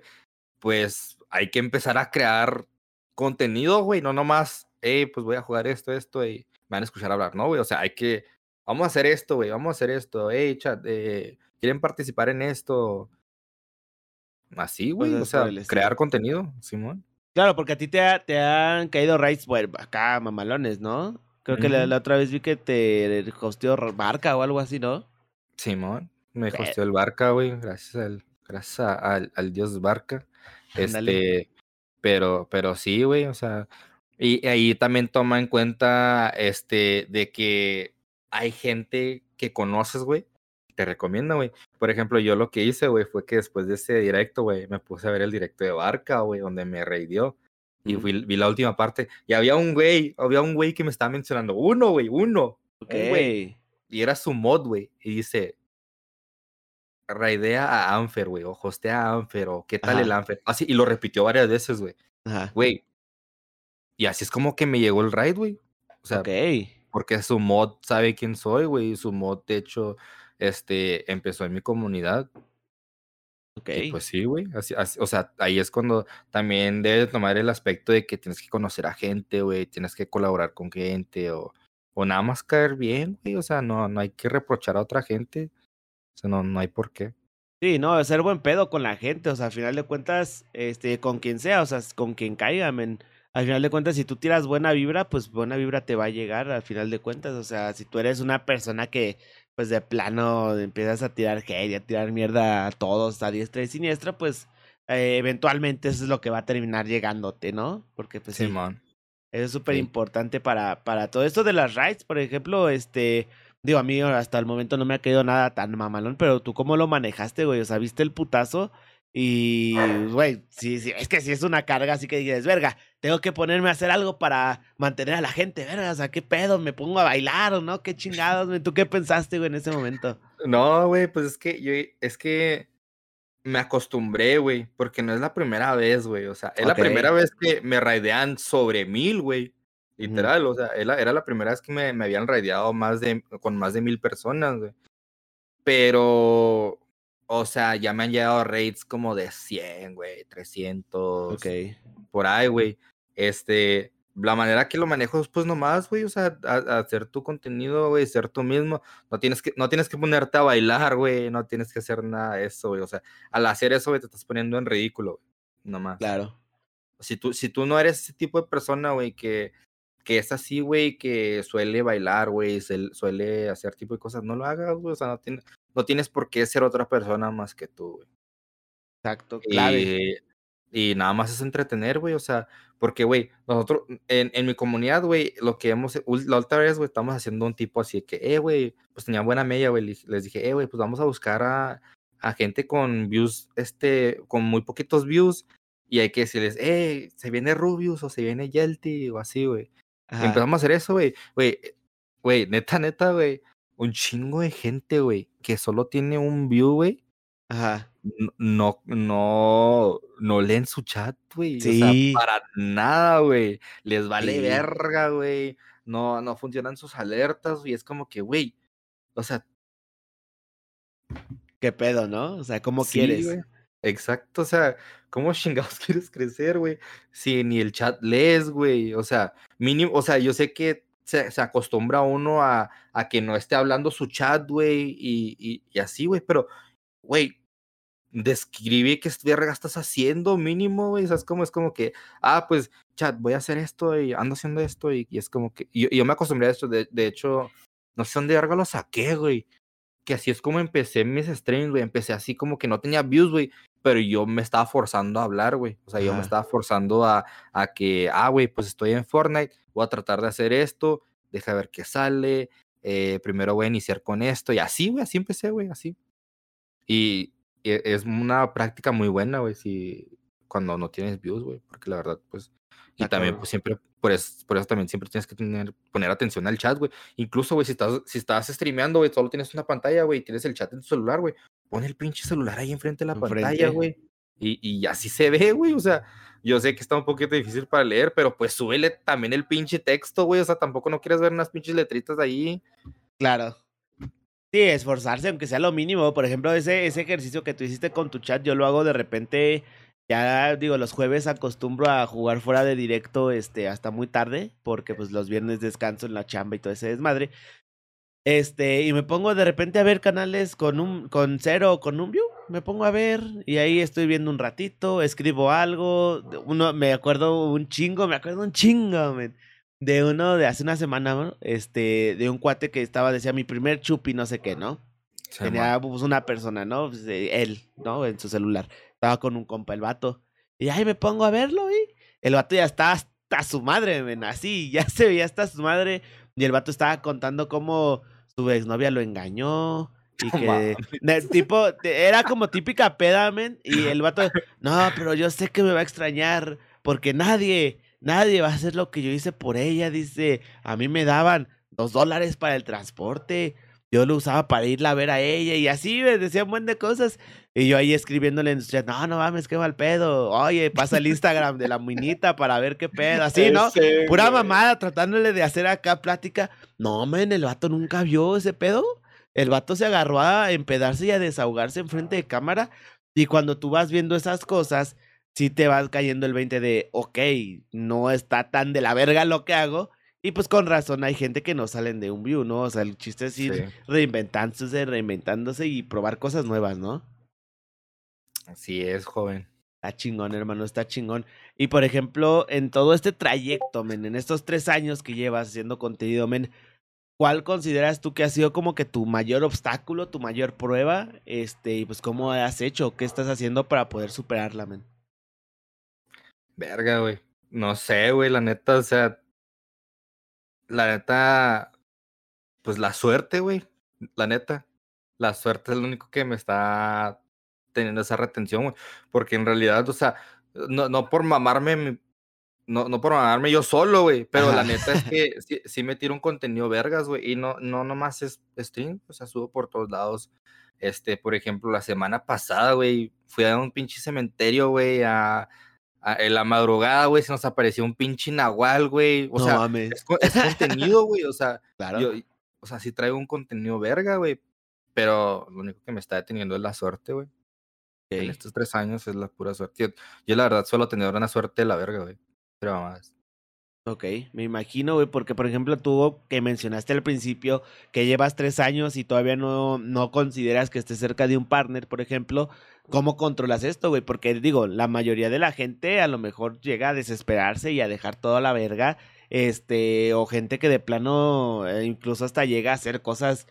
pues hay que empezar a crear contenido, güey, no nomás, hey, pues voy a jugar esto, esto, y me van a escuchar hablar, ¿no, güey? O sea, hay que, vamos a hacer esto, güey, vamos a hacer esto, hey, chat, eh, ¿quieren participar en esto? Así, güey, o sea, crear contenido, Simón. Claro, porque a ti te, te han caído raids, bueno, acá mamalones, ¿no? Creo que la, otra vez vi que te hosteó Barca o algo así, ¿no? Simón, me hosteó el Barca, güey, gracias al, gracias al, al dios Barca. Este, pero, pero sí, güey, o sea, y ahí también toma en cuenta, este, de que hay gente que conoces, güey, te recomienda, güey. Por ejemplo, yo lo que hice, güey, fue que después de ese directo, güey, me puse a ver el directo de Barca, güey, donde me reidió. Y vi la última parte. Y había un güey, había un güey que me estaba mencionando. Uno, güey, uno. Güey. Y era su mod, güey. Y dice, raidea a Anfer, güey, o hostea a Anfer, o qué tal el Anfer. Así, y lo repitió varias veces, güey. Güey. Y así es como que me llegó el raid, güey. O sea, porque su mod sabe quién soy, güey. Su mod, de hecho, este, empezó en mi comunidad. Ok. pues sí, güey. Así, o sea, ahí es cuando también debes tomar el aspecto de que tienes que conocer a gente, güey. Tienes que colaborar con gente, o o nada más caer bien, güey. O sea, no, no hay que reprochar a otra gente. O sea, no, no hay por qué. Sí, no, ser buen pedo con la gente, o sea, al final de cuentas, este, con quien sea, o sea, con quien caiga, men. Al final de cuentas, si tú tiras buena vibra, pues buena vibra te va a llegar al final de cuentas. O sea, si tú eres una persona que, pues de plano, empiezas a tirar hate, a tirar mierda a todos, a diestra y siniestra, pues eh, eventualmente eso es lo que va a terminar llegándote, ¿no? Porque, pues, sí, eso es súper importante para, para todo esto de las raids, por ejemplo, este, digo, a mí hasta el momento no me ha caído nada tan mamalón, pero tú cómo lo manejaste, güey, o sea, viste el putazo y, güey, sí, sí, es que si es una carga, así que dices, verga, tengo que ponerme a hacer algo para mantener a la gente, verga, o sea, qué pedo, me pongo a bailar o no, qué chingados, ¿tú qué pensaste, güey, en ese momento? No, güey, pues es que yo, es que me acostumbré, güey, porque no es la primera vez, güey. O sea, es la primera vez que me raidean sobre mil, güey. Literal, o sea, era, la primera vez que me, me, habían raideado más de, con más de mil personas, güey. Pero, o sea, ya me han llegado raids como de 100, güey, 300. Ok. Por ahí, güey. Este, la manera que lo manejo es pues nomás, güey, o sea, hacer tu contenido, güey, ser tú mismo. No tienes que, no tienes que ponerte a bailar, güey, no tienes que hacer nada de eso, güey. O sea, al hacer eso, güey, te estás poniendo en ridículo, güey. Nomás. Claro. Si tú, si tú no eres ese tipo de persona, güey, que, que es así, güey, que suele bailar, güey, suele hacer tipo de cosas, no lo hagas, güey. O sea, no, tiene, no tienes por qué ser otra persona más que tú, güey. Exacto, clave. Y nada más es entretener, güey, o sea, porque, güey, nosotros, en, en mi comunidad, güey, lo que hemos, la otra vez, güey, estamos haciendo un tipo así que, eh, güey, pues tenía buena media, güey, les dije, eh, güey, pues vamos a buscar a, a gente con views, este, con muy poquitos views, y hay que decirles, eh, se viene Rubius o se viene Yelty o así, güey. Empezamos a hacer eso, güey, güey, güey, neta, neta, güey, un chingo de gente, güey, que solo tiene un view, güey. Ajá no, no, no leen su chat, güey. O sea, para nada, güey. Les vale verga, güey. No, no funcionan sus alertas, y es como que, güey, o sea. ¿Qué pedo, no? O sea, ¿cómo quieres? Exacto, o sea, ¿cómo chingados quieres crecer, güey? Si ni el chat lees, güey. O sea, mínimo, o sea, yo sé que se, se acostumbra uno a, a, que no esté hablando su chat, güey, y, y, y así, güey, pero, güey, describe qué verga estás haciendo mínimo, güey. O sea, es como, que, ah, pues, chat, voy a hacer esto y ando haciendo esto y, es como que, yo, yo, me acostumbré a esto, de, de, hecho, no sé dónde verga lo saqué, güey. Que así es como empecé mis streams, güey. Empecé así como que no tenía views, güey. Pero yo me estaba forzando a hablar, güey. O sea, yo me estaba forzando a, a que, ah, güey, pues estoy en Fortnite, voy a tratar de hacer esto, deja ver qué sale. Eh, primero voy a iniciar con esto. Y así, güey, así empecé, güey, así. Y, e, es una práctica muy buena, güey, si cuando no tienes views, güey, porque la verdad, pues, y también, pues, siempre, por eso, por eso también siempre tienes que tener, poner atención al chat, güey. Incluso, güey, si estás, si estás streameando, güey, solo tienes una pantalla, güey, tienes el chat en tu celular, güey, pon el pinche celular ahí enfrente de la pantalla, güey. Y, y así se ve, güey, o sea, yo sé que está un poquito difícil para leer, pero pues súbele también el pinche texto, güey, o sea, tampoco no quieres ver unas pinches letritas ahí. Claro. Sí, esforzarse, aunque sea lo mínimo. Por ejemplo, ese, ese ejercicio que tú hiciste con tu chat, yo lo hago de repente. Ya digo, los jueves acostumbro a jugar fuera de directo este, hasta muy tarde, porque pues los viernes descanso en la chamba y todo ese desmadre. Este, y me pongo de repente a ver canales con un, con cero o con un view. Me pongo a ver y ahí estoy viendo un ratito, escribo algo. Uno, me acuerdo un chingo, me acuerdo un chingo, man de uno de hace una semana, este, de un cuate que estaba, decía, mi primer chupi, no sé qué, ¿no? Tenía pues, una persona, ¿no? Pues, él, ¿no? En su celular. Estaba con un compa, el vato. Y ahí me pongo a verlo, y el vato ya estaba hasta su madre, ven, así, ya se veía hasta su madre. Y el vato estaba contando cómo su exnovia lo engañó. Y que, tipo, era como típica peda, men. Y el vato, no, pero yo sé que me va a extrañar. Porque nadie, Nadie va a hacer lo que yo hice por ella. Dice, a mí me daban dos dólares para el transporte. Yo lo usaba para irla a ver a ella y así me decía un buen de cosas. Y yo ahí escribiéndole en su no, no mames, qué mal pedo. Oye, pasa el Instagram de la muñita para ver qué pedo. Así, ¿no? Pura mamada tratándole de hacer acá plática. No, men, el vato nunca vio ese pedo. El vato se agarró a empedarse y a desahogarse en frente de cámara. Y cuando tú vas viendo esas cosas, sí te vas cayendo el 20 de, ok, no está tan de la verga lo que hago. Y pues con razón hay gente que no salen de un view, ¿no? O sea, el chiste es ir reinventándose, reinventándose y probar cosas nuevas, ¿no? Así es, joven. Está chingón, hermano, está chingón. Y por ejemplo, en todo este trayecto, men, en estos tres años que llevas haciendo contenido, men, ¿cuál consideras tú que ha sido como que tu mayor obstáculo, tu mayor prueba? Este, y pues cómo has hecho, qué estás haciendo para poder superarla, men. Verga, güey. No sé, güey, la neta, o sea, la neta, pues la suerte, güey, la neta. La suerte es lo único que me está teniendo esa retención, güey. Porque en realidad, o sea, no, no por mamarme, no, no por mamarme yo solo, güey. Pero la neta es que sí, me tiro un contenido vergas, güey. Y no, no nomás es stream, o sea, subo por todos lados. Este, por ejemplo, la semana pasada, güey, fui a un pinche cementerio, güey, a, en la madrugada, güey, se nos apareció un pinche nahual, güey. O sea, es, contenido, güey. O sea, claro. yo, o sea, sí traigo un contenido verga, güey. Pero lo único que me está deteniendo es la suerte, güey. En estos tres años es la pura suerte. Yo, la verdad suelo tener una suerte de la verga, güey. Pero más. Ok, me imagino, güey, porque por ejemplo tú que mencionaste al principio que llevas tres años y todavía no, no consideras que estés cerca de un partner, por ejemplo, ¿cómo controlas esto, güey? Porque digo, la mayoría de la gente a lo mejor llega a desesperarse y a dejar toda la verga, este, o gente que de plano eh, incluso hasta llega a hacer cosas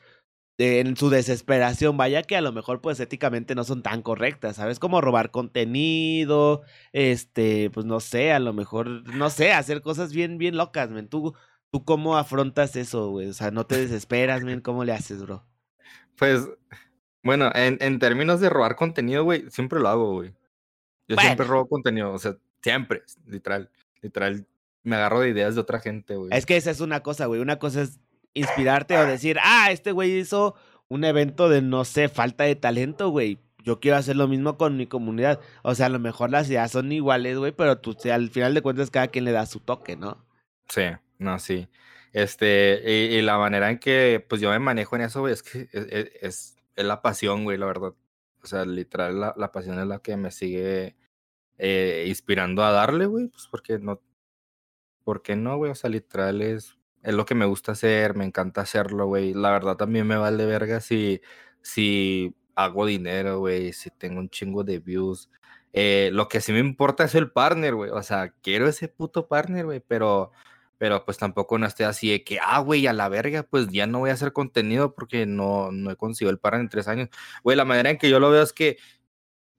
en su desesperación, vaya que a lo mejor pues éticamente no son tan correctas, ¿sabes? Como robar contenido, este, pues no sé, a lo mejor, no sé, hacer cosas bien, bien locas, men. ¿Tú, tú cómo afrontas eso, güey? O sea, no te desesperas, men, ¿cómo le haces, bro? Pues, bueno, en, en términos de robar contenido, güey, siempre lo hago, güey. Yo siempre robo contenido, o sea, siempre, literal, literal, me agarro de ideas de otra gente, güey. Es que esa es una cosa, güey. Una cosa es inspirarte o decir, ah, este güey hizo un evento de, no sé, falta de talento, güey. Yo quiero hacer lo mismo con mi comunidad. O sea, a lo mejor las ideas son iguales, güey, pero tú, al final de cuentas cada quien le da su toque, ¿no? Sí, no, sí. Este, y, la manera en que, pues yo me manejo en eso, güey, es que es, es, la pasión, güey, la verdad. O sea, literal, la, la pasión es la que me sigue eh, inspirando a darle, güey, pues porque no, ¿por qué no, güey? O sea, literal es es lo que me gusta hacer, me encanta hacerlo, güey. La verdad también me vale verga si, si hago dinero, güey, si tengo un chingo de views. Eh, lo que sí me importa es el partner, güey. O sea, quiero ese puto partner, güey, pero, pero pues tampoco no estoy así de que, ah, güey, a la verga, pues ya no voy a hacer contenido porque no, no he conseguido el partner en tres años. Güey, la manera en que yo lo veo es que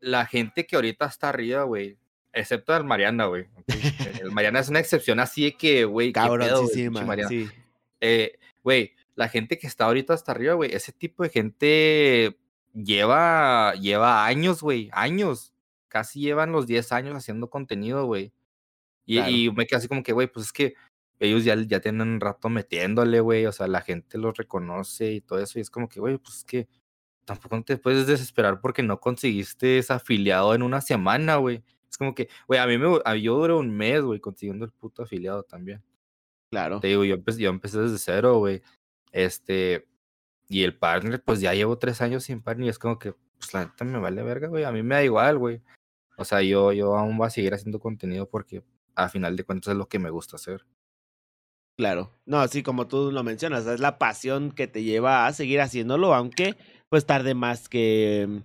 la gente que ahorita está arriba, güey, excepto el Mariana, güey. El Mariana es una excepción así de que, güey, cabrón, sí, sí. Eh, güey, la gente que está ahorita hasta arriba, güey, ese tipo de gente lleva, lleva años, güey, años. Casi llevan los 10 años haciendo contenido, güey. Y, me quedo así como que, güey, pues es que ellos ya, ya tienen un rato metiéndole, güey. O sea, la gente los reconoce y todo eso. Y es como que, güey, pues es que tampoco te puedes desesperar porque no conseguiste ese afiliado en una semana, güey. Es como que, güey, a mí me, a, yo duré un mes, güey, consiguiendo el puto afiliado también. Claro. Te digo, yo empecé, yo empecé desde cero, güey. Este, y el partner, pues ya llevo tres años sin partner y es como que, pues la neta me vale verga, güey. A mí me da igual, güey. O sea, yo, yo aún voy a seguir haciendo contenido porque a final de cuentas es lo que me gusta hacer. Claro. No, así como tú lo mencionas, es la pasión que te lleva a seguir haciéndolo, aunque pues tarde más que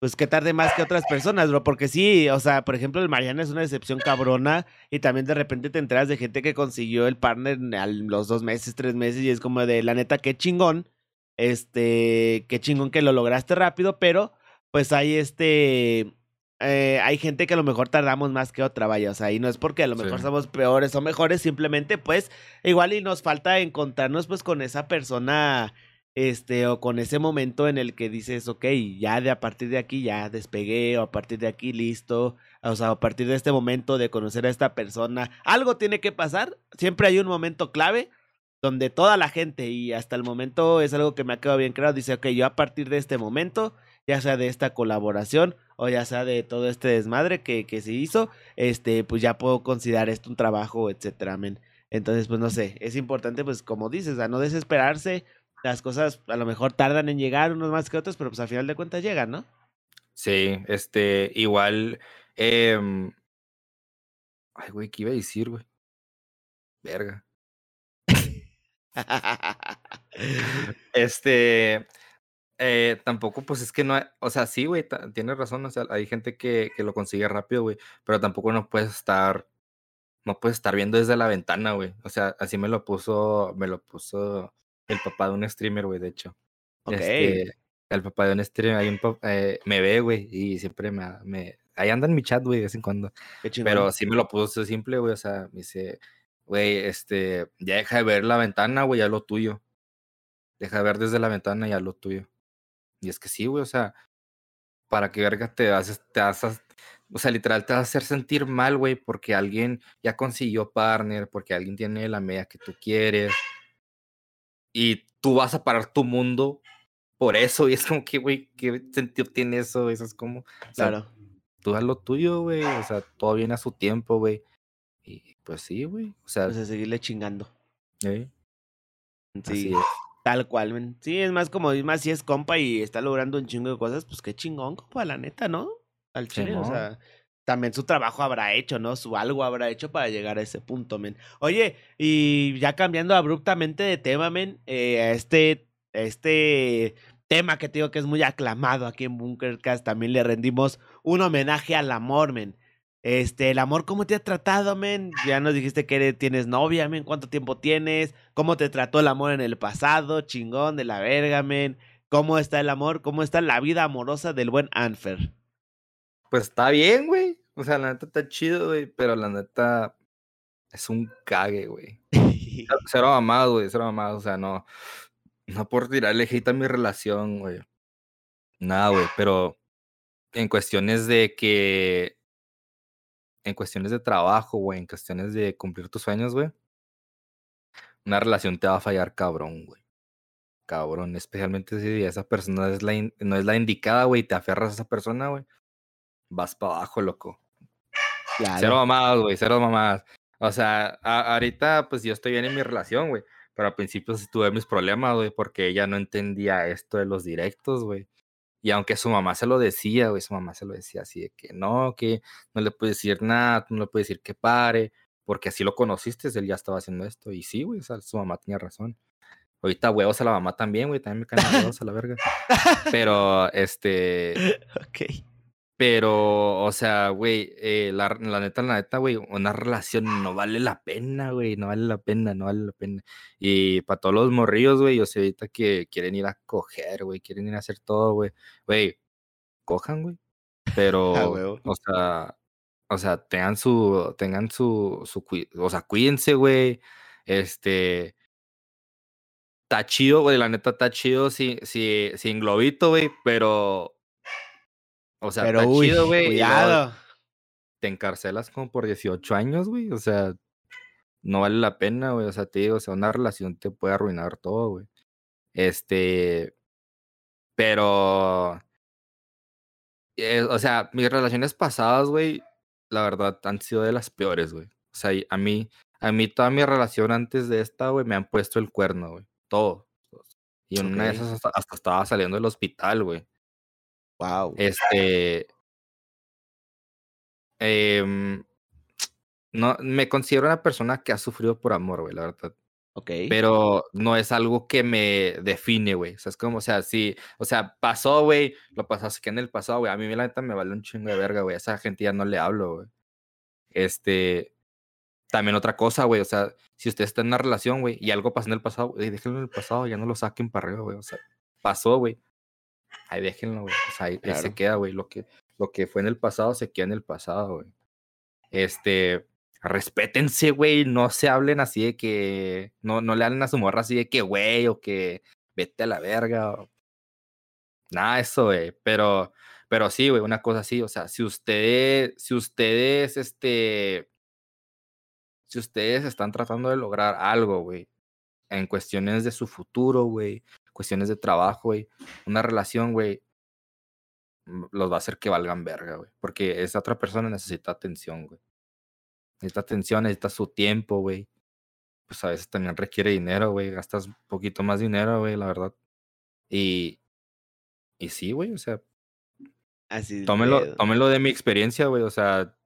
pues que tarde más que otras personas, bro, porque sí, o sea, por ejemplo, el Mariana es una decepción cabrona y también de repente te enteras de gente que consiguió el partner a los dos meses, tres meses y es como de, la neta, qué chingón, este, qué chingón que lo lograste rápido, pero pues hay este, eh, hay gente que a lo mejor tardamos más que otra, vaya, o sea, y no es porque a lo mejor somos peores o mejores, simplemente pues igual y nos falta encontrarnos pues con esa persona este, o con ese momento en el que dices, ok, ya de a partir de aquí ya despegué, o a partir de aquí listo, o sea, a partir de este momento de conocer a esta persona, algo tiene que pasar, siempre hay un momento clave donde toda la gente, y hasta el momento es algo que me ha quedado bien claro, dice, ok, yo a partir de este momento, ya sea de esta colaboración, o ya sea de todo este desmadre que, que se hizo, este, pues ya puedo considerar esto un trabajo, etcétera, Entonces, pues no sé, es importante, pues como dices, a no desesperarse, las cosas a lo mejor tardan en llegar unos más que otros, pero pues al final de cuentas llegan, ¿no? Sí, este, igual, eh... ay, güey, ¿qué iba a decir, güey? Verga. este, eh, tampoco, pues es que no, hay, o sea, sí, güey, tienes razón, o sea, hay gente que, que lo consigue rápido, güey, pero tampoco no puedes estar, no puedes estar viendo desde la ventana, güey. O sea, así me lo puso, me lo puso el papá de un streamer, güey, de hecho. Este, el papá de un streamer, hay un eh, me ve, güey, y siempre me, me, ahí anda en mi chat, güey, de vez en cuando. Pero sí me lo puso simple, güey, o sea, me dice, güey, este, ya deja de ver la ventana, güey, ya lo tuyo. Deja de ver desde la ventana ya lo tuyo. Y es que sí, güey, o sea, para que verga te haces, te haces, o sea, literal te vas a hacer sentir mal, güey, porque alguien ya consiguió partner, porque alguien tiene la media que tú quieres. Y tú vas a parar tu mundo por eso. Y es como que, güey, ¿qué sentido tiene eso? Eso es como. claro. tú haz lo tuyo, güey. O sea, todo viene a su tiempo, güey. Y pues sí, güey. O sea. Pues a seguirle chingando. ¿eh? Sí. Tal cual, Sí, es más como, es más si es compa y está logrando un chingo de cosas, pues qué chingón, compa, la neta, ¿no? Al chile, o sea, también su trabajo habrá hecho, ¿no? Su algo habrá hecho para llegar a ese punto, men. Oye, y ya cambiando abruptamente de tema, men, eh, este, este tema que te digo que es muy aclamado aquí en Bunkercast, también le rendimos un homenaje al amor, men. Este, el amor, ¿cómo te ha tratado, men? Ya nos dijiste que tienes novia, men. ¿Cuánto tiempo tienes? ¿Cómo te trató el amor en el pasado? Chingón de la verga, men. ¿Cómo está el amor? ¿Cómo está la vida amorosa del buen Anfer? Pues está bien, güey. O sea, la neta está chido, güey. Pero la neta es un cague, güey. cero mamado, güey. Cero mamado. O sea, no. No por tirarle hate a mi relación, güey. Nada, güey. Pero en cuestiones de que en cuestiones de trabajo, güey, en cuestiones de cumplir tus sueños, güey, una relación te va a fallar cabrón, güey. Cabrón, especialmente si esa persona es la no es la indicada, güey, te aferras a esa persona, güey. Vas para abajo, loco. Cero mamadas, güey, cero mamadas. O sea, ahorita pues yo estoy bien en mi relación, güey. Pero al principio tuve mis problemas, güey, porque ella no entendía esto de los directos, güey. Y aunque su mamá se lo decía, güey, su mamá se lo decía así de que no, que no le puedes decir nada, no le puedes decir que pare, porque así lo conociste, él ya estaba haciendo esto. Y sí, güey, o sea, su mamá tenía razón. Ahorita huevos a la mamá también, güey, también me caen huevos a la verga. Pero, este. Ok. Pero, o sea, güey, eh, la, la, neta, la neta, güey, una relación no vale la pena, güey, no vale la pena, no vale la pena. Y para todos los morrillos, güey, yo sé ahorita que quieren ir a coger, güey, quieren ir a hacer todo, güey. Güey, cojan, güey. Pero, o sea, o sea, tengan su, tengan su, su, o sea, cuídense, güey. Este, está chido, güey, la neta está chido si, si, sin globito, güey, pero o sea, Pero, está chido, güey. Cuidado. Te encarcelas como por 18 años, güey. O sea, no vale la pena, güey. O sea, te digo, o sea, una relación te puede arruinar todo, güey. Este. Pero. Eh, o sea, mis relaciones pasadas, güey, la verdad, han sido de las peores, güey. O sea, a mí, a mí toda mi relación antes de esta, güey, me han puesto el cuerno, güey. Todo. Y en una de esas hasta, estaba saliendo del hospital, güey. Wow. Este. Em, no, me considero una persona que ha sufrido por amor, güey, la verdad. Ok. Pero no es algo que me define, güey. O sea, es como, o sea, sí, o sea, pasó, güey, lo pasaste que en el pasado, güey. A mí la neta me vale un chingo de verga, güey. A esa gente ya no le hablo, güey. Este, también otra cosa, güey, o sea, si usted está en una relación, güey, y algo pasó en el pasado, güey, déjenlo en el pasado, ya no lo saquen para arriba, güey. O sea, pasó, güey ahí déjenlo, güey. O sea, ahí, se queda, güey. Lo que, lo que fue en el pasado se queda en el pasado, güey. Este, respétense, güey. No se hablen así de que, no, no le hablen a su morra así de que, güey, o que vete a la verga. Nada de eso, güey. Pero, pero sí, güey, una cosa así. O sea, si ustedes, si ustedes, este, si ustedes están tratando de lograr algo, güey, en cuestiones de su futuro, güey, cuestiones de trabajo, güey, una relación, güey, los va a hacer que valgan verga, güey. Porque esa otra persona necesita atención, güey. Necesita atención, necesita su tiempo, güey. Pues a veces también requiere dinero, güey. Gastas un poquito más dinero, güey, la verdad. Y, y sí, güey, o sea. Así tómelo, tómelo de mi experiencia, güey. O sea,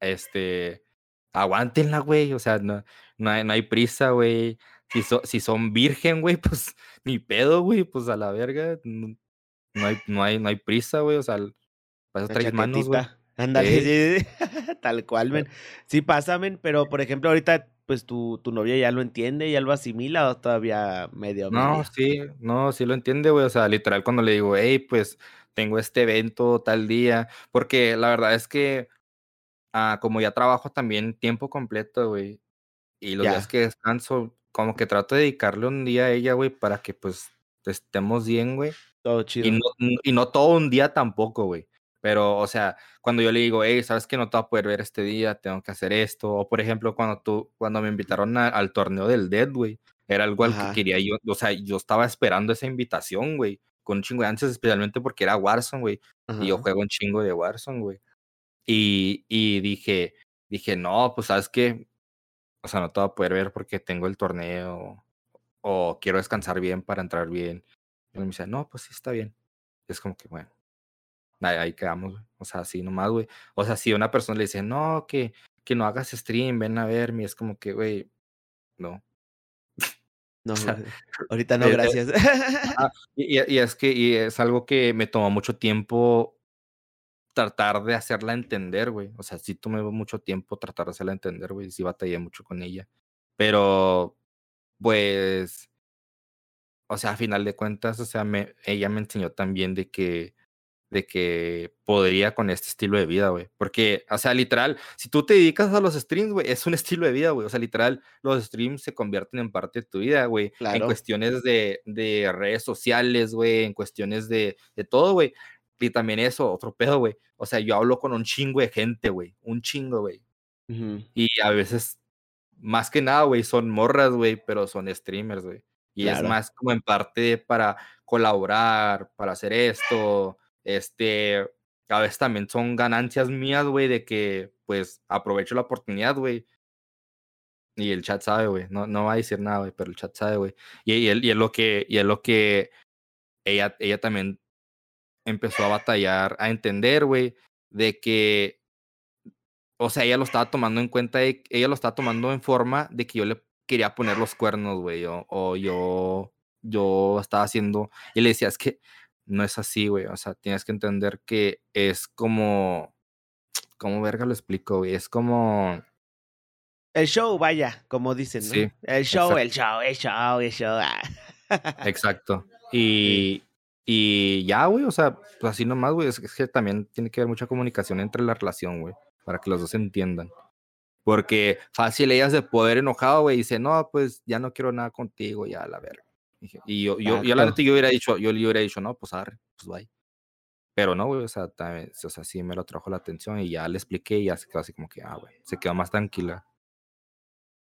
este. Aguántenla, güey. O sea, no, no, hay, no hay prisa, güey si, si son virgen, güey, pues ni pedo, güey, pues a la verga. No, hay, no, hay, no hay prisa, güey, o sea, para eso traes manos, güey. Ándale, tal cual, men. Sí pasa, men, pero por ejemplo, ahorita, pues tu, tu novia ya lo entiende, ya lo asimila o todavía medio. No, sí, no, sí lo entiende, güey. O sea, literal, cuando le digo, hey, pues tengo este evento tal día, porque la verdad es que, ah, como ya trabajo también tiempo completo, güey, y los días que descanso, como que trato de dedicarle un día a ella, güey, para que pues estemos bien, güey. Todo chido. Y no, y no todo un día tampoco, güey. Pero, o sea, cuando yo le digo, hey, sabes que no te voy a poder ver este día, tengo que hacer esto. O, por ejemplo, cuando tú, cuando me invitaron al torneo del Dead, güey, era algo al que quería yo. O sea, yo estaba esperando esa invitación, güey, con un chingo de ansias, especialmente porque era Warzone, güey. Y yo juego un chingo de Warzone, güey. Y, y dije, dije, no, pues, sabes que, o sea, no te voy a poder ver porque tengo el torneo. O quiero descansar bien para entrar bien. Y me dice, no, pues sí, está bien. Es como que, bueno ahí, quedamos, güey. O sea, así nomás, güey. O sea, si una persona le dice, no, que, que no hagas stream, ven a verme, es como que, güey, no. No, ahorita no, eh, eh, gracias. y, y, es que y es algo que me tomó mucho tiempo tratar de hacerla entender, güey. O sea, sí tomé mucho tiempo tratar de hacerla entender, güey. Sí batallé mucho con ella. Pero, pues, o sea, a final de cuentas, o sea, me, ella me enseñó también de que de que podría con este estilo de vida, güey. Porque, o sea, literal, si tú te dedicas a los streams, güey, es un estilo de vida, güey. O sea, literal, los streams se convierten en parte de tu vida, güey. En cuestiones de, de redes sociales, güey, en cuestiones de, de todo, güey. Y también eso, otro pedo, güey. O sea, yo hablo con un chingo de gente, güey. Un chingo, güey. Y a veces, más que nada, güey, son morras, güey, pero son streamers, güey. Y es más como en parte para colaborar, para hacer esto, este, a veces también son ganancias mías, güey, de que pues aprovecho la oportunidad, güey. Y el chat sabe, güey. No, no va a decir nada, güey, pero el chat sabe, güey. Y, y, y, es lo que, y es lo que ella, ella también empezó a batallar, a entender, güey, de que, o sea, ella lo estaba tomando en cuenta, de, ella lo estaba tomando en forma de que yo le quería poner los cuernos, güey, o, o yo, yo estaba haciendo, y le decía, es que no es así, güey. O sea, tienes que entender que es como. ¿Cómo verga lo explico, güey? Es como. El show, vaya, como dicen, ¿no? Sí, el show, el show, el show, el show. Ah. Exacto. Y, y ya, güey, o sea, pues así nomás, güey. Es que también tiene que haber mucha comunicación entre la relación, güey, para que los dos entiendan. Porque fácil ellas de poder enojado, güey, dice, no, pues ya no quiero nada contigo, ya la verga. Y yo, yo, yo, la neta, yo hubiera dicho, yo le hubiera dicho, no, pues arre, pues bye. Pero no, güey, o sea, o sea, sí me lo trajo la atención y ya le expliqué y ya se quedó así como que, ah, güey, se quedó más tranquila.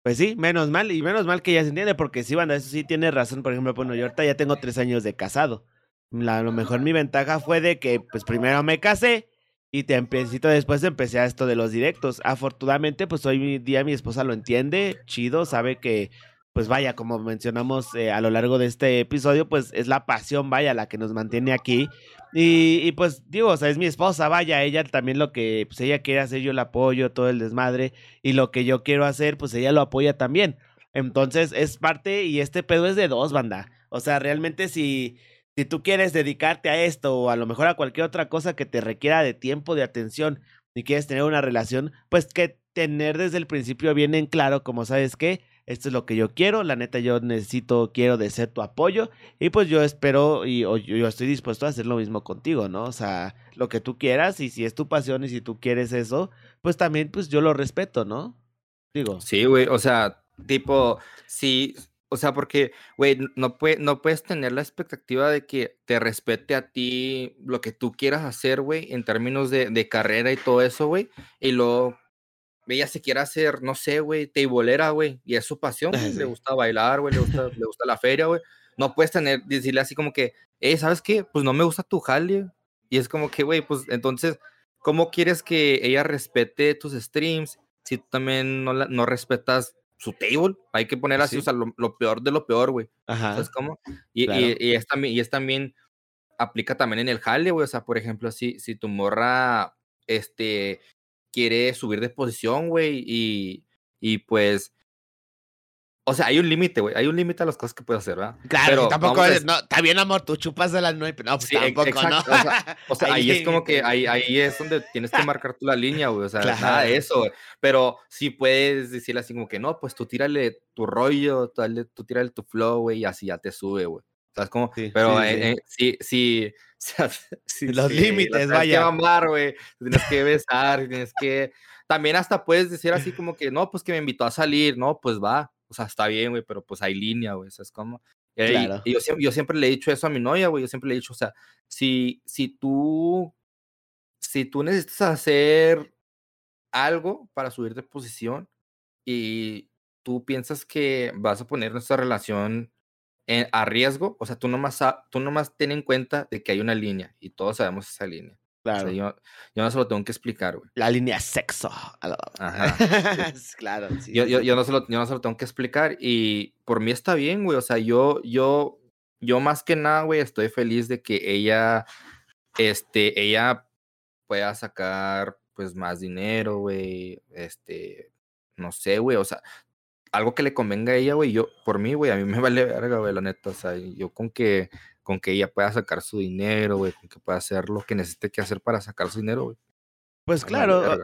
Pues sí, menos mal, y menos mal que ya se entiende, porque sí, banda, eso sí tiene razón. Por ejemplo, bueno, yo ahorita ya tengo tres años de casado. A lo mejor mi ventaja fue de que, pues primero me casé y te empecé, después empecé a esto de los directos. Afortunadamente, pues hoy día mi esposa lo entiende, chido, sabe que pues vaya, como mencionamos eh, a lo largo de este episodio, pues es la pasión, vaya, la que nos mantiene aquí. Y, pues digo, o sea, es mi esposa, vaya, ella también lo que pues ella quiere hacer, yo la apoyo, todo el desmadre, y lo que yo quiero hacer, pues ella lo apoya también. Entonces es parte y este pedo es de dos, banda. O sea, realmente si, si tú quieres dedicarte a esto o a lo mejor a cualquier otra cosa que te requiera de tiempo, de atención, y quieres tener una relación, pues que tener desde el principio bien en claro, como sabes que esto es lo que yo quiero, la neta yo necesito, quiero de ser tu apoyo y pues yo espero y yo, estoy dispuesto a hacer lo mismo contigo, ¿no? O sea, lo que tú quieras y si es tu pasión y si tú quieres eso, pues también pues yo lo respeto, ¿no? Digo. Sí, güey, o sea, tipo, sí, o sea, porque, güey, no, puede, no puedes tener la expectativa de que te respete a ti lo que tú quieras hacer, güey, en términos de, de carrera y todo eso, güey, y luego ella se quiere hacer, no sé, güey, teibolera, güey, y es su pasión, le gusta bailar, güey, le gusta, le gusta la feria, güey. No puedes tener, decirle así como que, eh, ¿sabes qué? Pues no me gusta tu jale. Y es como que, güey, pues entonces, ¿cómo quieres que ella respete tus streams si tú también no, la, no respetas su table? Hay que poner así, o sea, lo, peor de lo peor, güey. Ajá. ¿Sabes cómo? Y, y, y, es también, y es también, aplica también en el jale, güey, o sea, por ejemplo, si, si tu morra, este, quiere subir de posición, güey, y, y pues o sea, hay un límite, güey. Hay un límite a las cosas que puedes hacer, ¿verdad? Claro, pero tampoco es, no, está bien, amor, tú chupas de las nueve, no, pues tampoco, ¿no? O sea, ahí, es como que ahí, ahí es donde tienes que marcar tú la línea, güey. O sea, nada de eso, güey. Pero sí puedes decirle así como que no, pues tú tírale tu rollo, tú, tú tírale tu flow, güey, y así ya te sube, güey. ¿Sabes cómo? Sí, pero sí, sí, sí, Los límites, vaya. Tienes que amar, güey. Tienes que besar, tienes que. También hasta puedes decir así como que no, pues que me invitó a salir, no, pues va o sea, está bien, güey, pero pues hay línea, güey, ¿sabes cómo? Claro. Y, yo, yo, siempre le he dicho eso a mi novia, güey, yo siempre le he dicho, o sea, si, si tú, si tú necesitas hacer algo para subir de posición y tú piensas que vas a poner nuestra relación a riesgo, o sea, tú nomás, tú nomás ten en cuenta de que hay una línea y todos sabemos esa línea. Claro. yo, no se lo tengo que explicar, güey. La línea sexo. Ajá. claro. Sí, yo, yo, yo, no se lo, yo no se lo tengo que explicar y por mí está bien, güey. O sea, yo, yo, yo más que nada, güey, estoy feliz de que ella, este, ella pueda sacar, pues, más dinero, güey. Este, no sé, güey. O sea, algo que le convenga a ella, güey. Yo, por mí, güey, a mí me vale verga, güey, la neta. O sea, yo con que con que ella pueda sacar su dinero, güey, con que pueda hacer lo que necesite que hacer para sacar su dinero, güey. Pues claro.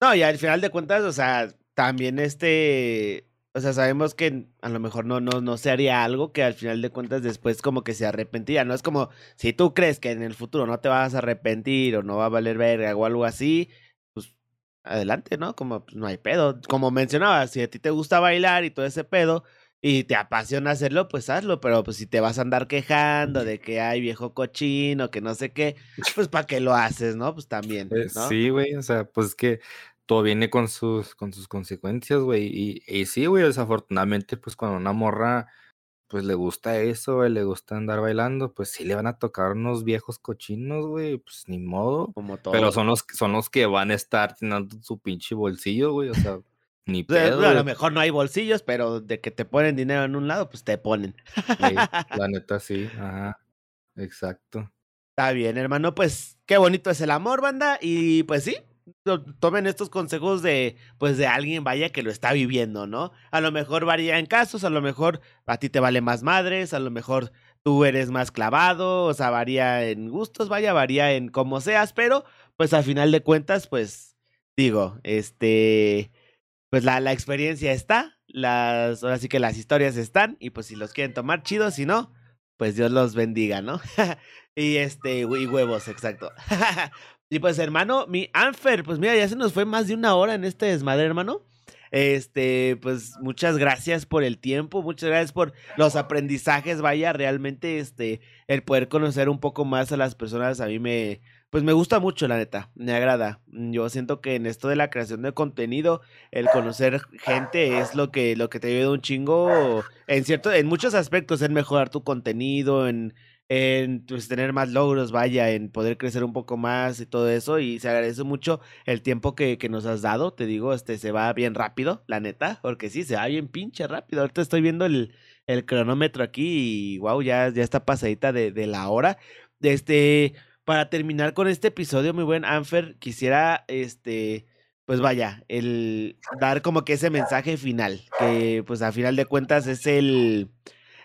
No, y al final de cuentas, o sea, también este, o sea, sabemos que a lo mejor no, no, no se haría algo que al final de cuentas después como que se arrepentía. No es como si tú crees que en el futuro no te vas a arrepentir o no va a valer verga o algo así, pues adelante, ¿no? Como pues, no hay pedo. Como mencionaba, si a ti te gusta bailar y todo ese pedo, y te apasiona hacerlo, pues hazlo, pero pues si te vas a andar quejando de que hay viejo cochino, que no sé qué, pues para qué lo haces, ¿no? Pues también. Eh, ¿no? Sí, güey, o sea, pues es que todo viene con sus, con sus consecuencias, güey. Y, y sí, güey, desafortunadamente, pues cuando una morra, pues le gusta eso, güey, le gusta andar bailando, pues sí le van a tocar unos viejos cochinos, güey, pues ni modo. Como todo. Pero son los, son los que van a estar teniendo su pinche bolsillo, güey, o sea. Ni pedo. a lo mejor no hay bolsillos, pero de que te ponen dinero en un lado, pues te ponen. la neta sí, ajá. Exacto. Está bien, hermano. Pues qué bonito es el amor, banda. Y pues sí, tomen estos consejos de, pues de alguien, vaya, que lo está viviendo, ¿no? A lo mejor varía en casos, a lo mejor a ti te vale más madres, a lo mejor tú eres más clavado, o sea, varía en gustos, vaya, varía en cómo seas, pero pues al final de cuentas, pues digo, este pues la, la experiencia está, las, ahora sí que las historias están, y pues si los quieren tomar, chido, si no, pues Dios los bendiga, ¿no? y este, y huevos, exacto. y pues hermano, mi Anfer, pues mira, ya se nos fue más de una hora en este desmadre, hermano. Este, pues muchas gracias por el tiempo, muchas gracias por los aprendizajes, vaya, realmente este, el poder conocer un poco más a las personas a mí me, pues me gusta mucho, la neta, me agrada. Yo siento que en esto de la creación de contenido, el conocer gente es lo que, lo que te ayuda un chingo en cierto, en muchos aspectos, en mejorar tu contenido, en, en pues, tener más logros, vaya, en poder crecer un poco más y todo eso. Y se agradece mucho el tiempo que, que nos has dado. Te digo, este se va bien rápido, la neta, porque sí, se va bien pinche rápido. Ahorita estoy viendo el, el cronómetro aquí y wow, ya, ya está pasadita de, de la hora. Este para terminar con este episodio, mi buen Anfer, quisiera, este, pues vaya, el dar como que ese mensaje final, que pues a final de cuentas es el,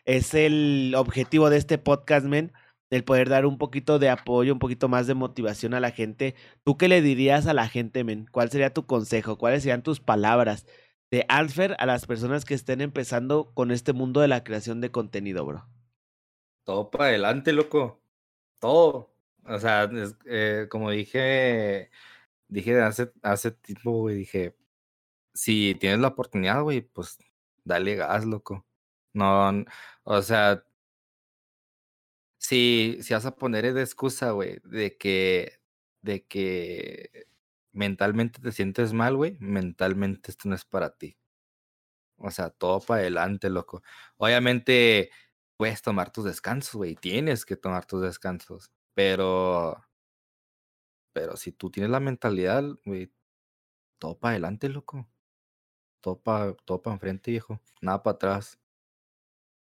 es el objetivo de este podcast, men, el poder dar un poquito de apoyo, un poquito más de motivación a la gente. ¿Tú qué le dirías a la gente, men? ¿Cuál sería tu consejo? ¿Cuáles serían tus palabras de Anfer a las personas que estén empezando con este mundo de la creación de contenido, bro? Todo para adelante, loco. Todo. O sea, eh, como dije, dije hace, hace tiempo, güey, dije, si tienes la oportunidad, güey, pues dale gas, loco. No, o sea, si, si vas a poner de excusa, güey, de que, de que mentalmente te sientes mal, güey, mentalmente esto no es para ti. O sea, todo para adelante, loco. Obviamente, puedes tomar tus descansos, güey, tienes que tomar tus descansos. Pero, pero si tú tienes la mentalidad, güey, todo para adelante, loco. Todo para todo pa enfrente, viejo. Nada para atrás.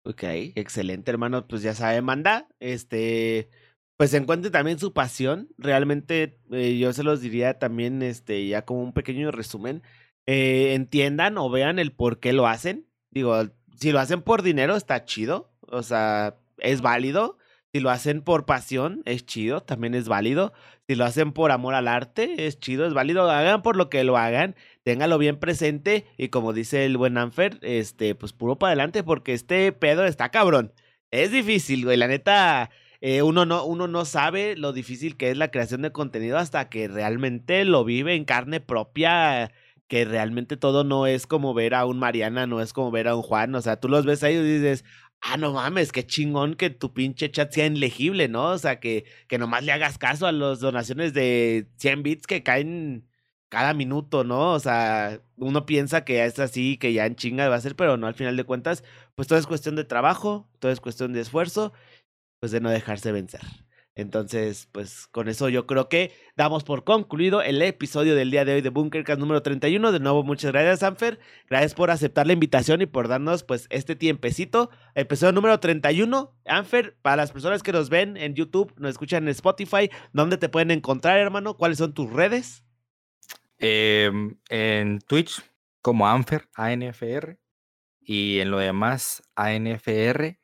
Ok, excelente, hermano. Pues ya sabe, manda. Este, pues encuentre también su pasión. Realmente, eh, yo se los diría también, este, ya como un pequeño resumen. Eh, entiendan o vean el por qué lo hacen. Digo, si lo hacen por dinero, está chido. O sea, es válido. Si lo hacen por pasión, es chido, también es válido. Si lo hacen por amor al arte, es chido, es válido. Hagan por lo que lo hagan, ténganlo bien presente y como dice el buen Anfer, este, pues puro para adelante porque este pedo está cabrón. Es difícil, güey, la neta, eh, uno, no, uno no sabe lo difícil que es la creación de contenido hasta que realmente lo vive en carne propia que realmente todo no es como ver a un Mariana, no es como ver a un Juan, o sea, tú los ves ahí y dices, ah, no mames, qué chingón que tu pinche chat sea inlegible, ¿no? O sea, que, que nomás le hagas caso a las donaciones de 100 bits que caen cada minuto, ¿no? O sea, uno piensa que es así, que ya en chinga va a ser, pero no, al final de cuentas, pues todo es cuestión de trabajo, todo es cuestión de esfuerzo, pues de no dejarse vencer. Entonces, pues con eso yo creo que damos por concluido el episodio del día de hoy de Bunkercast número 31. De nuevo, muchas gracias, Sanfer. Gracias por aceptar la invitación y por darnos pues este tiempecito. Episodio número 31. Anfer, para las personas que nos ven en YouTube, nos escuchan en Spotify, ¿dónde te pueden encontrar, hermano? ¿Cuáles son tus redes? Em, en Twitch como Anfer, ANFR. Y en lo demás, ANFRX.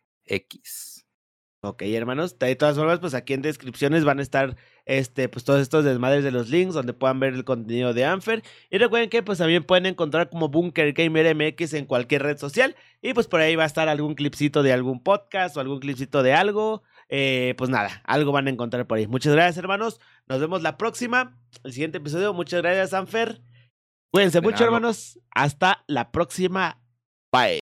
Ok, hermanos, de todas formas, pues aquí en descripciones van a estar este, pues todos estos desmadres de los links donde puedan ver el contenido de Anfer. Y recuerden que pues también pueden encontrar como Bunker Gamer MX en cualquier red social. Y pues por ahí va a estar algún clipcito de algún podcast o algún clipcito de algo. Eh, pues nada, algo van a encontrar por ahí. Muchas gracias, hermanos. Nos vemos la próxima, el siguiente episodio. Muchas gracias, Anfer. Cuídense mucho, hermanos. Hasta la próxima. Bye.